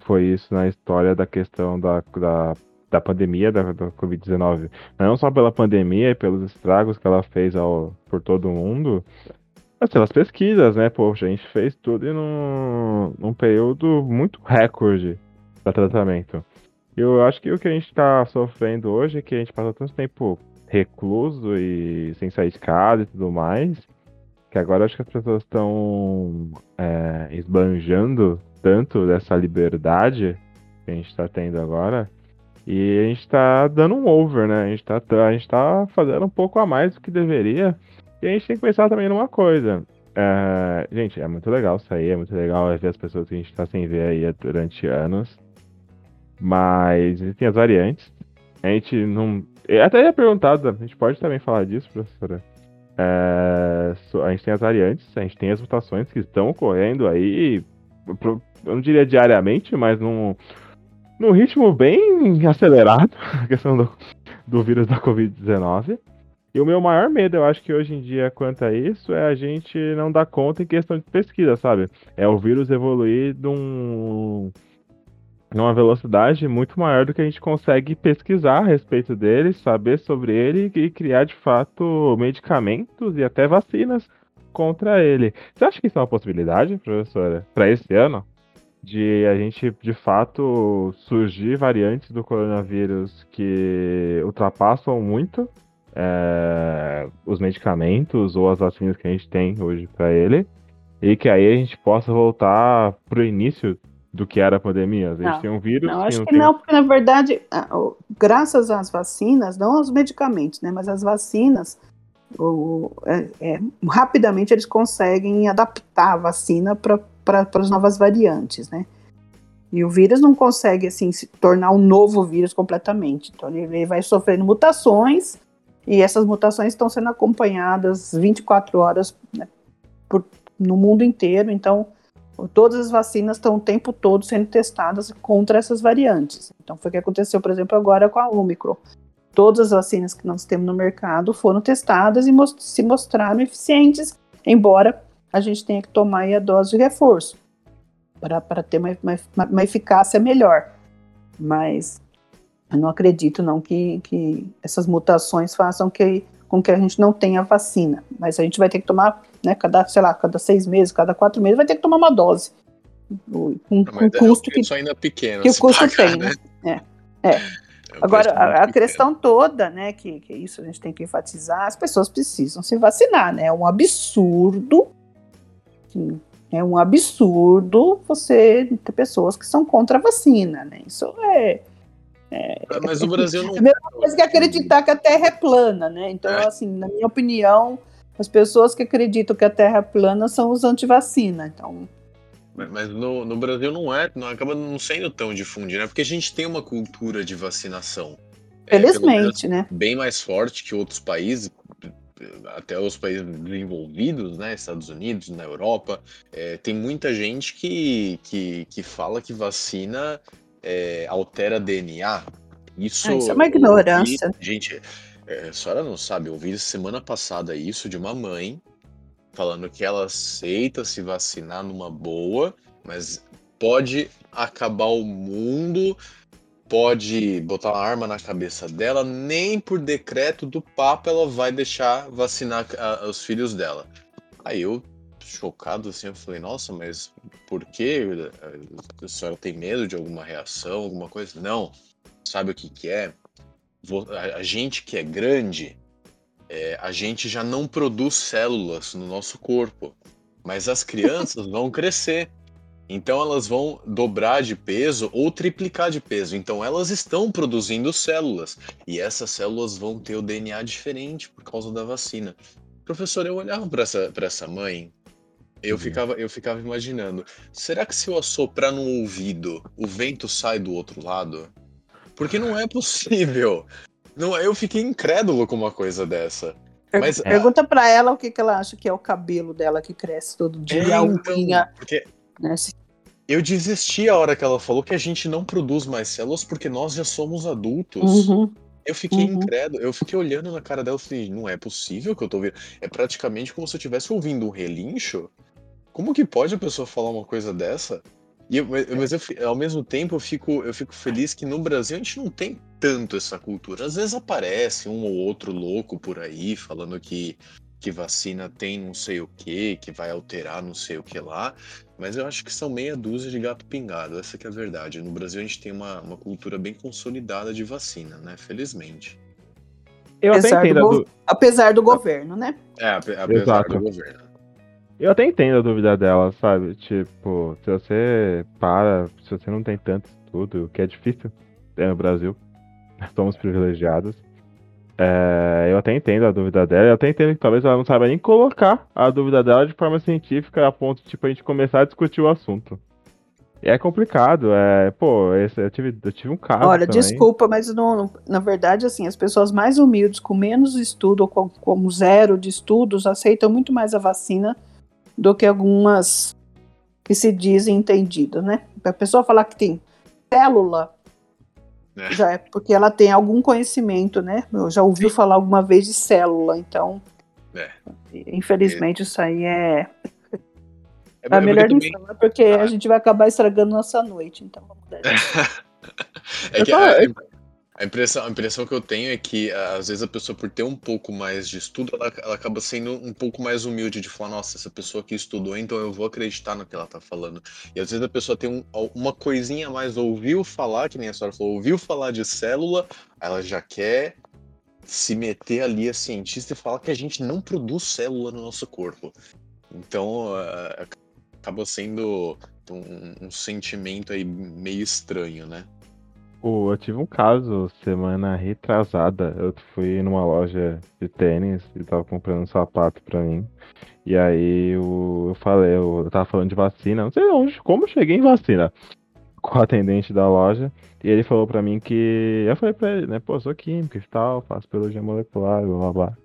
foi isso na história da questão da, da, da pandemia da, da Covid-19. Não só pela pandemia e pelos estragos que ela fez ao, por todo o mundo, mas pelas pesquisas, né? Poxa, a gente fez tudo num, num período muito recorde para tratamento. Eu acho que o que a gente está sofrendo hoje é que a gente passa tanto tempo recluso e sem sair de casa e tudo mais, que agora acho que as pessoas estão é, esbanjando tanto dessa liberdade que a gente está tendo agora, e a gente está dando um over, né? A gente está a gente tá fazendo um pouco a mais do que deveria, e a gente tem que pensar também numa coisa. É, gente, é muito legal sair, é muito legal ver as pessoas que a gente está sem ver aí durante anos. Mas existem as variantes. A gente não. Eu até ia perguntado, a gente pode também falar disso, professora. É, a gente tem as variantes, a gente tem as mutações que estão ocorrendo aí, eu não diria diariamente, mas num, num ritmo bem acelerado, a questão do, do vírus da Covid-19. E o meu maior medo, eu acho que hoje em dia, quanto a isso, é a gente não dar conta em questão de pesquisa, sabe? É o vírus evoluir de um numa velocidade muito maior do que a gente consegue pesquisar a respeito dele, saber sobre ele e criar de fato medicamentos e até vacinas contra ele. Você acha que isso é uma possibilidade, professora, para esse ano? De a gente de fato surgir variantes do coronavírus que ultrapassam muito é, os medicamentos ou as vacinas que a gente tem hoje para ele, e que aí a gente possa voltar para o início do que era a pandemia. A gente não, tem um vírus. Não, acho que, não, porque na verdade, graças às vacinas, não aos medicamentos, né, mas as vacinas, o, é, é, rapidamente eles conseguem adaptar a vacina para as novas variantes, né? E o vírus não consegue assim se tornar um novo vírus completamente. Então ele vai sofrendo mutações e essas mutações estão sendo acompanhadas 24 horas né, por, no mundo inteiro, então todas as vacinas estão o tempo todo sendo testadas contra essas variantes. Então foi o que aconteceu, por exemplo, agora com a Omicron. Todas as vacinas que nós temos no mercado foram testadas e most se mostraram eficientes, embora a gente tenha que tomar a dose de reforço para ter uma, uma, uma, eficácia melhor. Mas eu não acredito não que, que essas mutações façam que, com que a gente não tenha vacina. Mas a gente vai ter que tomar, né, cada, sei lá, cada seis meses, cada quatro meses, vai ter que tomar uma dose. Com, com é custo que, ainda pequeno que o custo pagar, tem, né? né? É. é. é Agora, a, a questão toda, né, que, que isso a gente tem que enfatizar, as pessoas precisam se vacinar, né? É um absurdo é um absurdo você ter pessoas que são contra a vacina, né? Isso é. É Mas o Brasil não. É a mesma coisa que acreditar que a Terra é plana, né? Então, é. assim, na minha opinião, as pessoas que acreditam que a Terra é plana são os antivacina. Então. Mas no, no Brasil não é, não acaba não sendo tão difundido, né? Porque a gente tem uma cultura de vacinação. É, Felizmente, é, né? Bem mais forte que outros países, até os países desenvolvidos, né, Estados Unidos, na Europa, é, tem muita gente que, que, que fala que vacina é, altera DNA. Isso, ah, isso é uma ignorância. Ouvi, gente, é, a senhora não sabe, eu ouvi semana passada isso de uma mãe falando que ela aceita se vacinar numa boa, mas pode acabar o mundo pode botar uma arma na cabeça dela, nem por decreto do Papa ela vai deixar vacinar a, os filhos dela. Aí eu, chocado assim, eu falei, nossa, mas por que a senhora tem medo de alguma reação, alguma coisa? Não. Sabe o que que é? A gente que é grande, é, a gente já não produz células no nosso corpo, mas as crianças vão crescer. Então elas vão dobrar de peso ou triplicar de peso. Então elas estão produzindo células e essas células vão ter o DNA diferente por causa da vacina. Professor, eu olhava para essa, essa mãe, eu, uhum. ficava, eu ficava imaginando: será que se eu assoprar no ouvido, o vento sai do outro lado? Porque não é possível. Não, eu fiquei incrédulo com uma coisa dessa. Mas, Pergunta para ela o que, que ela acha que é o cabelo dela que cresce todo dia, é, a então, unha. Porque né? Eu desisti a hora que ela falou que a gente não produz mais células porque nós já somos adultos. Uhum. Eu fiquei uhum. incrédulo, eu fiquei olhando na cara dela e falei, não é possível que eu tô ouvindo. É praticamente como se eu estivesse ouvindo um relincho. Como que pode a pessoa falar uma coisa dessa? E eu, mas eu, ao mesmo tempo eu fico, eu fico feliz que no Brasil a gente não tem tanto essa cultura. Às vezes aparece um ou outro louco por aí falando que, que vacina tem não sei o que, que vai alterar não sei o que lá. Mas eu acho que são meia dúzia de gato pingado, essa que é a verdade. No Brasil a gente tem uma, uma cultura bem consolidada de vacina, né? Felizmente. Eu apesar até entendo. Do, do... Apesar do governo, né? É, apesar Exato. do governo. Eu até entendo a dúvida dela, sabe? Tipo, se você para, se você não tem tanto estudo, o que é difícil é no Brasil, somos privilegiados. É, eu até entendo a dúvida dela, eu até entendo que talvez ela não saiba nem colocar a dúvida dela de forma científica a ponto de tipo, a gente começar a discutir o assunto. E é complicado, é, pô, esse, eu, tive, eu tive um caso. Olha, também. desculpa, mas não, na verdade, assim, as pessoas mais humildes, com menos estudo, ou com, com zero de estudos, aceitam muito mais a vacina do que algumas que se dizem entendidas, né? A pessoa falar que tem célula é. Já é porque ela tem algum conhecimento, né? Eu já ouvi falar alguma vez de célula, então. É. Infelizmente, é. isso aí é. É, é melhor não falar, porque ah. a gente vai acabar estragando nossa noite, então vamos dar. é que, a, a impressão, a impressão que eu tenho é que, às vezes, a pessoa, por ter um pouco mais de estudo, ela, ela acaba sendo um pouco mais humilde de falar, nossa, essa pessoa que estudou, então eu vou acreditar no que ela tá falando. E às vezes a pessoa tem um, uma coisinha a mais, ouviu falar, que nem a senhora falou, ouviu falar de célula, ela já quer se meter ali a cientista e falar que a gente não produz célula no nosso corpo. Então, uh, acaba sendo um, um sentimento aí meio estranho, né? Eu tive um caso semana retrasada. Eu fui numa loja de tênis e tava comprando um sapato pra mim. E aí eu, eu falei, eu, eu tava falando de vacina, não sei onde, como eu cheguei em vacina. com o atendente da loja. E ele falou pra mim que. Eu falei pra ele, né? Pô, sou químico e tal, faço biologia molecular, blá blá blá.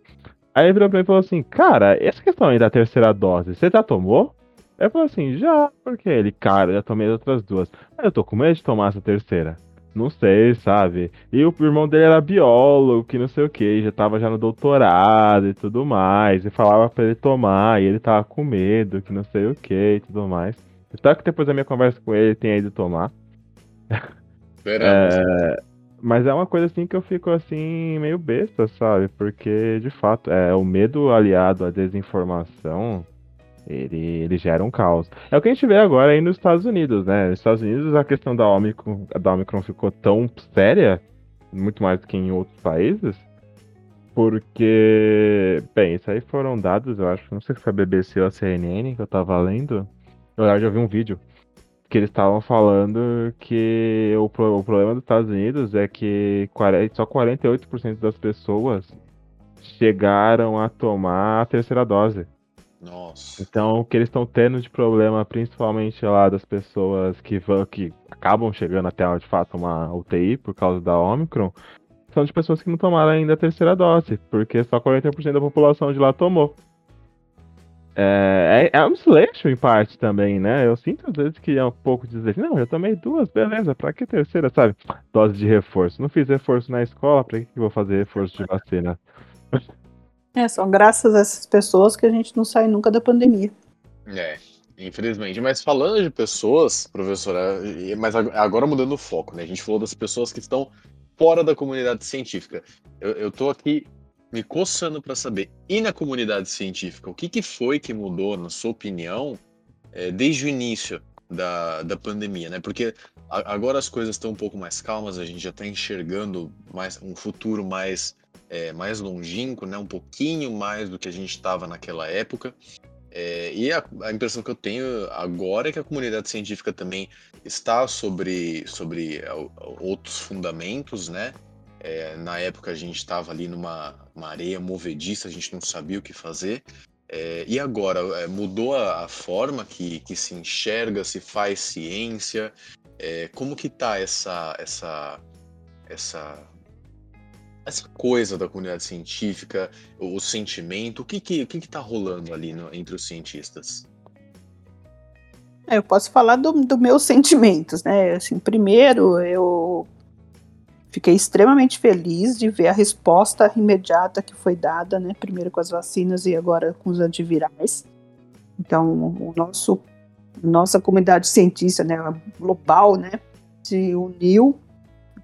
Aí ele virou pra mim e falou assim: Cara, essa questão aí da terceira dose, você já tomou? Eu falei assim: Já, porque ele, cara, já tomei as outras duas. Mas eu tô com medo de tomar essa terceira. Não sei, sabe? E o irmão dele era biólogo, que não sei o que, já tava já no doutorado e tudo mais. E falava pra ele tomar, e ele tava com medo, que não sei o que e tudo mais. Espero que depois da minha conversa com ele tenha ido tomar. É, mas é uma coisa assim que eu fico assim, meio besta, sabe? Porque, de fato, é o medo aliado à desinformação ele, ele gera um caos. É o que a gente vê agora aí nos Estados Unidos, né? Nos Estados Unidos a questão da Omicron, da Omicron ficou tão séria, muito mais do que em outros países, porque, bem, isso aí foram dados, eu acho, não sei se foi a BBC ou a CNN que eu tava lendo, eu já vi um vídeo que eles estavam falando que o, o problema dos Estados Unidos é que só 48% das pessoas chegaram a tomar a terceira dose. Nossa. Então, o que eles estão tendo de problema, principalmente lá das pessoas que vão, que acabam chegando até de fato uma UTI por causa da Omicron, são de pessoas que não tomaram ainda a terceira dose, porque só 40% da população de lá tomou. É, é, é um desleixo em parte também, né? Eu sinto às vezes que é um pouco desleixo. Não, eu tomei duas, beleza, pra que terceira, sabe? Dose de reforço. Não fiz reforço na escola, pra que, que vou fazer reforço de vacina? É, são graças a essas pessoas que a gente não sai nunca da pandemia. É, infelizmente. Mas falando de pessoas, professora, mas agora mudando o foco, né? A gente falou das pessoas que estão fora da comunidade científica. Eu, eu tô aqui me coçando para saber, e na comunidade científica, o que, que foi que mudou, na sua opinião, é, desde o início da, da pandemia, né? Porque a, agora as coisas estão um pouco mais calmas, a gente já está enxergando mais um futuro mais é, mais longínquo, né, um pouquinho mais do que a gente estava naquela época. É, e a, a, impressão que eu tenho agora é que a comunidade científica também está sobre, sobre outros fundamentos, né? É, na época a gente estava ali numa areia movediça, a gente não sabia o que fazer. É, e agora é, mudou a, a, forma que, que se enxerga, se faz ciência. É, como que tá essa essa essa essa coisa da comunidade científica, o sentimento, o que que, o que, que tá rolando ali no, entre os cientistas? É, eu posso falar dos do meus sentimentos, né? Assim, primeiro, eu fiquei extremamente feliz de ver a resposta imediata que foi dada, né? Primeiro com as vacinas e agora com os antivirais. Então, o nosso nossa comunidade cientista, né, global, né, se uniu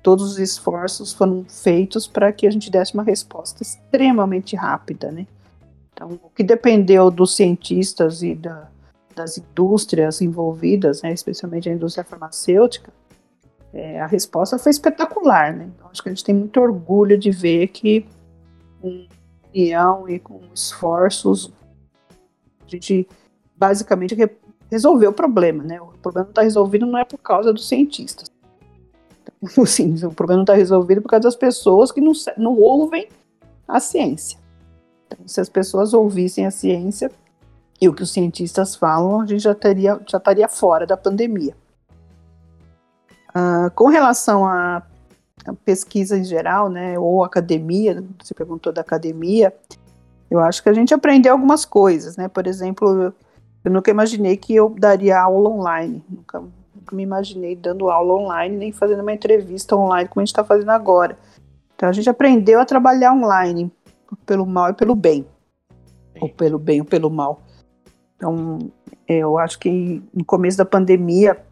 todos os esforços foram feitos para que a gente desse uma resposta extremamente rápida, né? Então, o que dependeu dos cientistas e da, das indústrias envolvidas, né, especialmente a indústria farmacêutica, é, a resposta foi espetacular, né? Então, acho que a gente tem muito orgulho de ver que com união e com esforços a gente basicamente resolveu o problema, né? O problema não está resolvido não é por causa dos cientistas, Sim, o problema não está resolvido por causa das pessoas que não, não ouvem a ciência. Então, se as pessoas ouvissem a ciência e o que os cientistas falam, a gente já, já estaria fora da pandemia. Uh, com relação à, pesquisa em geral, né, ou academia, você perguntou da academia, eu acho que a gente aprendeu algumas coisas, né? Por exemplo, eu nunca imaginei que eu daria aula online, nunca me imaginei dando aula online, nem fazendo uma entrevista online como a gente está fazendo agora. Então a gente aprendeu a trabalhar online, pelo mal e pelo bem. Sim. Ou pelo bem ou pelo mal. Então, eu acho que no começo da pandemia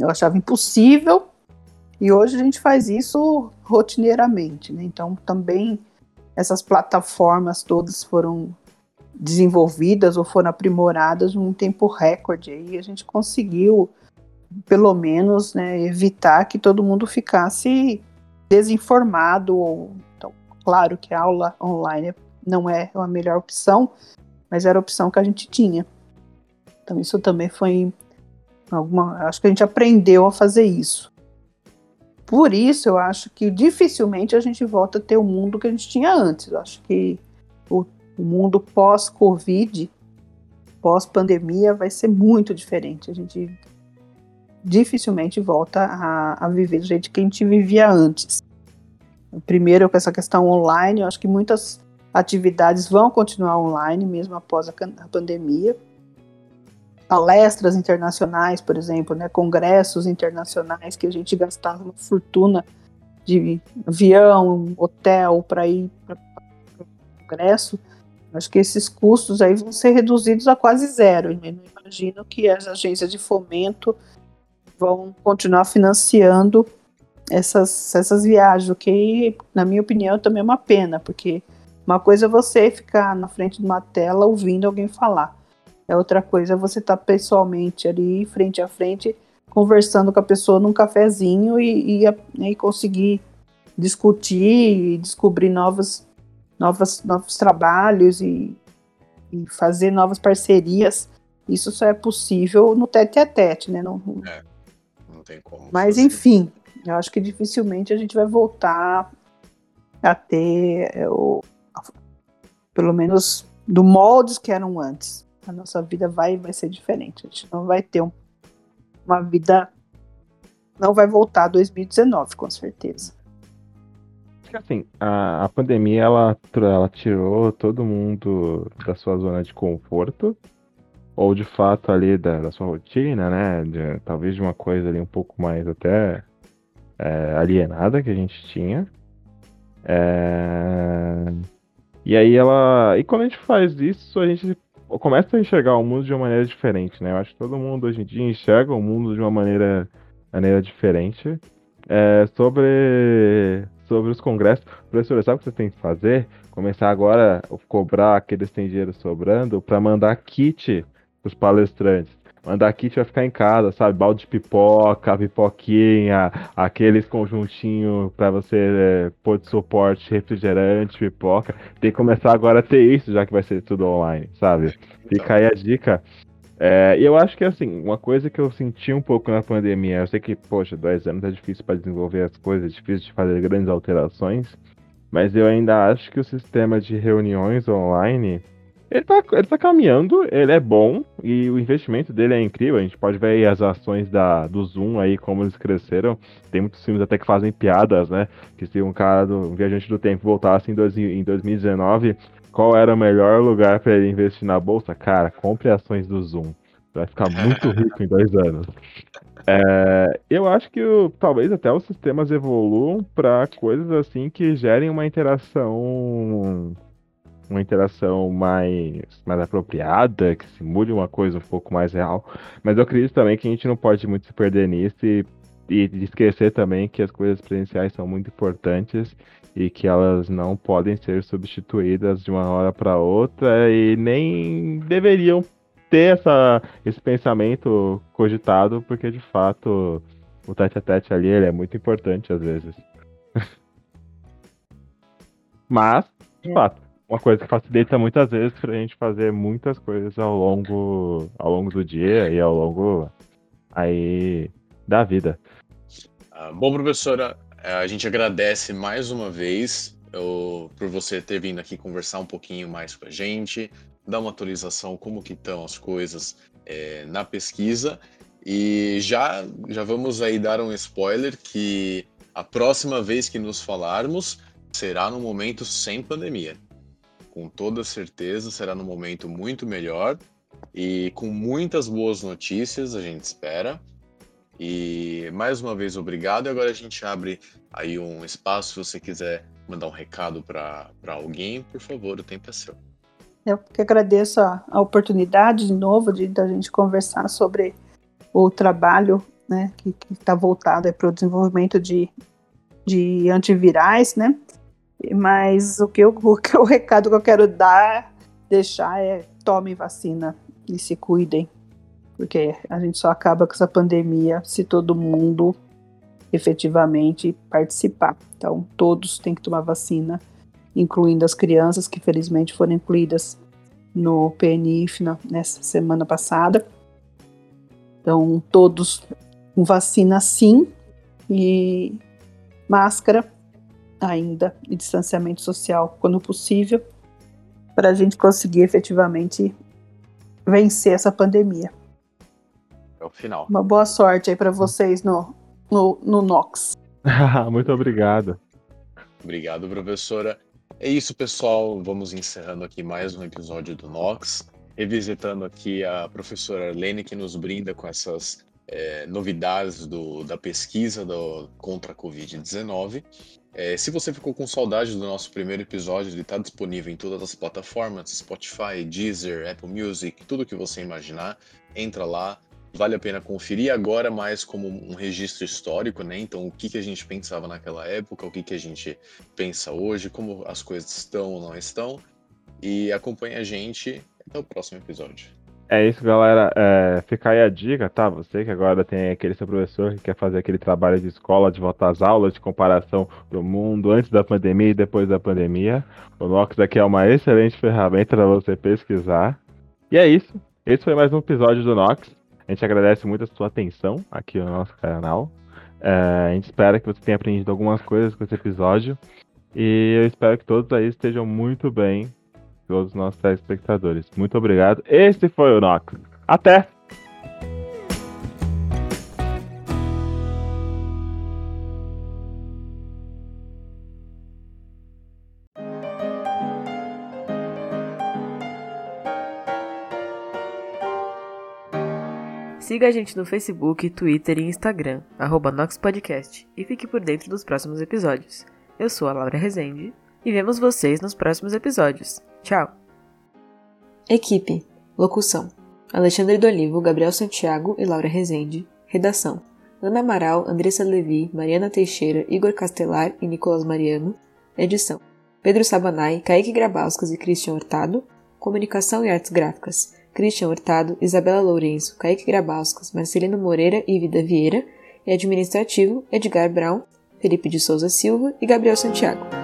eu achava impossível e hoje a gente faz isso rotineiramente. Né? Então, também essas plataformas todas foram desenvolvidas ou foram aprimoradas num tempo recorde. Aí a gente conseguiu pelo menos, né, evitar que todo mundo ficasse desinformado. Ou, então, claro que a aula online não é a melhor opção, mas era a opção que a gente tinha. Então isso também foi alguma, acho que a gente aprendeu a fazer isso. Por isso eu acho que dificilmente a gente volta a ter o mundo que a gente tinha antes. Eu acho que o, o mundo pós-Covid, pós-pandemia, vai ser muito diferente. A gente dificilmente volta a, a viver do jeito que a gente vivia antes. Primeiro, com essa questão online, eu acho que muitas atividades vão continuar online, mesmo após a, a pandemia. Palestras internacionais, por exemplo, né, congressos internacionais que a gente gastava uma fortuna de avião, hotel para ir para o congresso. Acho que esses custos aí vão ser reduzidos a quase zero. Eu imagino que as agências de fomento vão continuar financiando essas, essas viagens, o que, na minha opinião, também é uma pena, porque uma coisa é você ficar na frente de uma tela ouvindo alguém falar. É outra coisa é você estar tá pessoalmente ali, frente a frente, conversando com a pessoa num cafezinho e, e, e conseguir discutir e descobrir novos, novos, novos trabalhos e, e, fazer novas parcerias. Isso só é possível no tete a tete, né? Não, é, não tem como. Mas, enfim, eu acho que dificilmente a gente vai voltar a ter é, o, pelo menos do moldes que eram antes. A nossa vida vai, vai ser diferente. A gente não vai ter um, uma vida. Não vai voltar a 2019, com certeza. Assim, a, a pandemia ela, ela tirou todo mundo da sua zona de conforto, ou de fato ali da, da sua rotina, né? De, talvez de uma coisa ali um pouco mais até é, alienada que a gente tinha. É... E aí ela. E quando a gente faz isso, a gente começa a enxergar o mundo de uma maneira diferente, né? Eu acho que todo mundo hoje em dia enxerga o mundo de uma maneira, maneira diferente. É, sobre, sobre os congressos. Professor, sabe o que você tem que fazer? Começar agora a cobrar aqueles que têm dinheiro sobrando para mandar kit os palestrantes. Mandar kit vai ficar em casa, sabe? Balde de pipoca, pipoquinha, aqueles conjuntinhos para você é, pôr de suporte, refrigerante, pipoca. Tem que começar agora a ter isso, já que vai ser tudo online, sabe? Fica aí a dica. É, e eu acho que, assim, uma coisa que eu senti um pouco na pandemia, eu sei que, poxa, dois anos é difícil para desenvolver as coisas, é difícil de fazer grandes alterações, mas eu ainda acho que o sistema de reuniões online ele tá, ele tá caminhando, ele é bom e o investimento dele é incrível. A gente pode ver aí as ações da, do Zoom aí, como eles cresceram. Tem muitos filmes até que fazem piadas, né? Que se um cara do um viajante do tempo voltasse em, dois, em 2019, qual era o melhor lugar para ele investir na bolsa? Cara, compre ações do Zoom. Vai ficar muito rico em dois anos. É, eu acho que o, talvez até os sistemas evoluam para coisas assim que gerem uma interação uma interação mais, mais apropriada, que simule uma coisa um pouco mais real. Mas eu acredito também que a gente não pode muito se perder nisso e, e esquecer também que as coisas presenciais são muito importantes e que elas não podem ser substituídas de uma hora para outra e nem deveriam ter essa, esse pensamento cogitado, porque de fato o tete a tete ali é muito importante às vezes. Mas, de fato, uma coisa que facilita muitas vezes pra gente fazer muitas coisas ao longo, ao longo do dia e ao longo aí da vida. Ah, bom, professora, eh, a gente agradece mais uma vez eu, por você ter vindo aqui conversar um pouquinho mais com a gente, dar uma atualização como que estão as coisas é, na pesquisa e já já vamos aí dar um spoiler que a próxima vez que nos falarmos será no momento sem pandemia com toda certeza será num momento muito melhor e com muitas boas notícias, a gente espera. E mais uma vez, obrigado. E agora a gente abre aí um espaço, se você quiser mandar um recado para alguém, por favor, o tempo é seu. Eu que agradeço a, a oportunidade de novo de da gente conversar sobre o trabalho né, que está voltado para o desenvolvimento de, de antivirais, né? Mas o que, eu, o que o recado que eu quero dar, deixar é tomem vacina e se cuidem. Porque a gente só acaba com essa pandemia se todo mundo efetivamente participar. Então, todos têm que tomar vacina, incluindo as crianças que felizmente foram incluídas no PNIF na, nessa semana passada. Então, todos com vacina sim e máscara ainda e distanciamento social quando possível, para a gente conseguir efetivamente vencer essa pandemia. É o final. Uma boa sorte aí para vocês no, no, no Nox. Muito obrigado. Obrigado, professora. É isso, pessoal. Vamos encerrando aqui mais um episódio do Nox. Revisitando aqui a professora Arlene, que nos brinda com essas é, novidades do, da pesquisa do, contra a Covid-19. É, se você ficou com saudade do nosso primeiro episódio, ele está disponível em todas as plataformas: Spotify, Deezer, Apple Music, tudo que você imaginar. Entra lá, vale a pena conferir agora mais como um registro histórico, né? Então, o que, que a gente pensava naquela época, o que, que a gente pensa hoje, como as coisas estão ou não estão. E acompanhe a gente até o próximo episódio. É isso, galera. É, fica aí a dica, tá? Você que agora tem aquele seu professor que quer fazer aquele trabalho de escola, de voltar às aulas, de comparação do mundo antes da pandemia e depois da pandemia. O Nox aqui é uma excelente ferramenta para você pesquisar. E é isso. Esse foi mais um episódio do Nox. A gente agradece muito a sua atenção aqui no nosso canal. É, a gente espera que você tenha aprendido algumas coisas com esse episódio. E eu espero que todos aí estejam muito bem todos os nossos telespectadores. Muito obrigado. Esse foi o Nox. Até! Siga a gente no Facebook, Twitter e Instagram, arroba NoxPodcast, e fique por dentro dos próximos episódios. Eu sou a Laura Rezende e vemos vocês nos próximos episódios. Tchau! Equipe: Locução: Alexandre do Olivo, Gabriel Santiago e Laura Rezende. Redação: Ana Amaral, Andressa Levi, Mariana Teixeira, Igor Castelar e Nicolas Mariano. Edição: Pedro Sabanai, Kaique Grabauskas e Christian Hurtado. Comunicação e Artes Gráficas: Christian Hurtado, Isabela Lourenço, Kaique Grabauskas, Marcelino Moreira e Vida Vieira. E administrativo: Edgar Brown, Felipe de Souza Silva e Gabriel Santiago.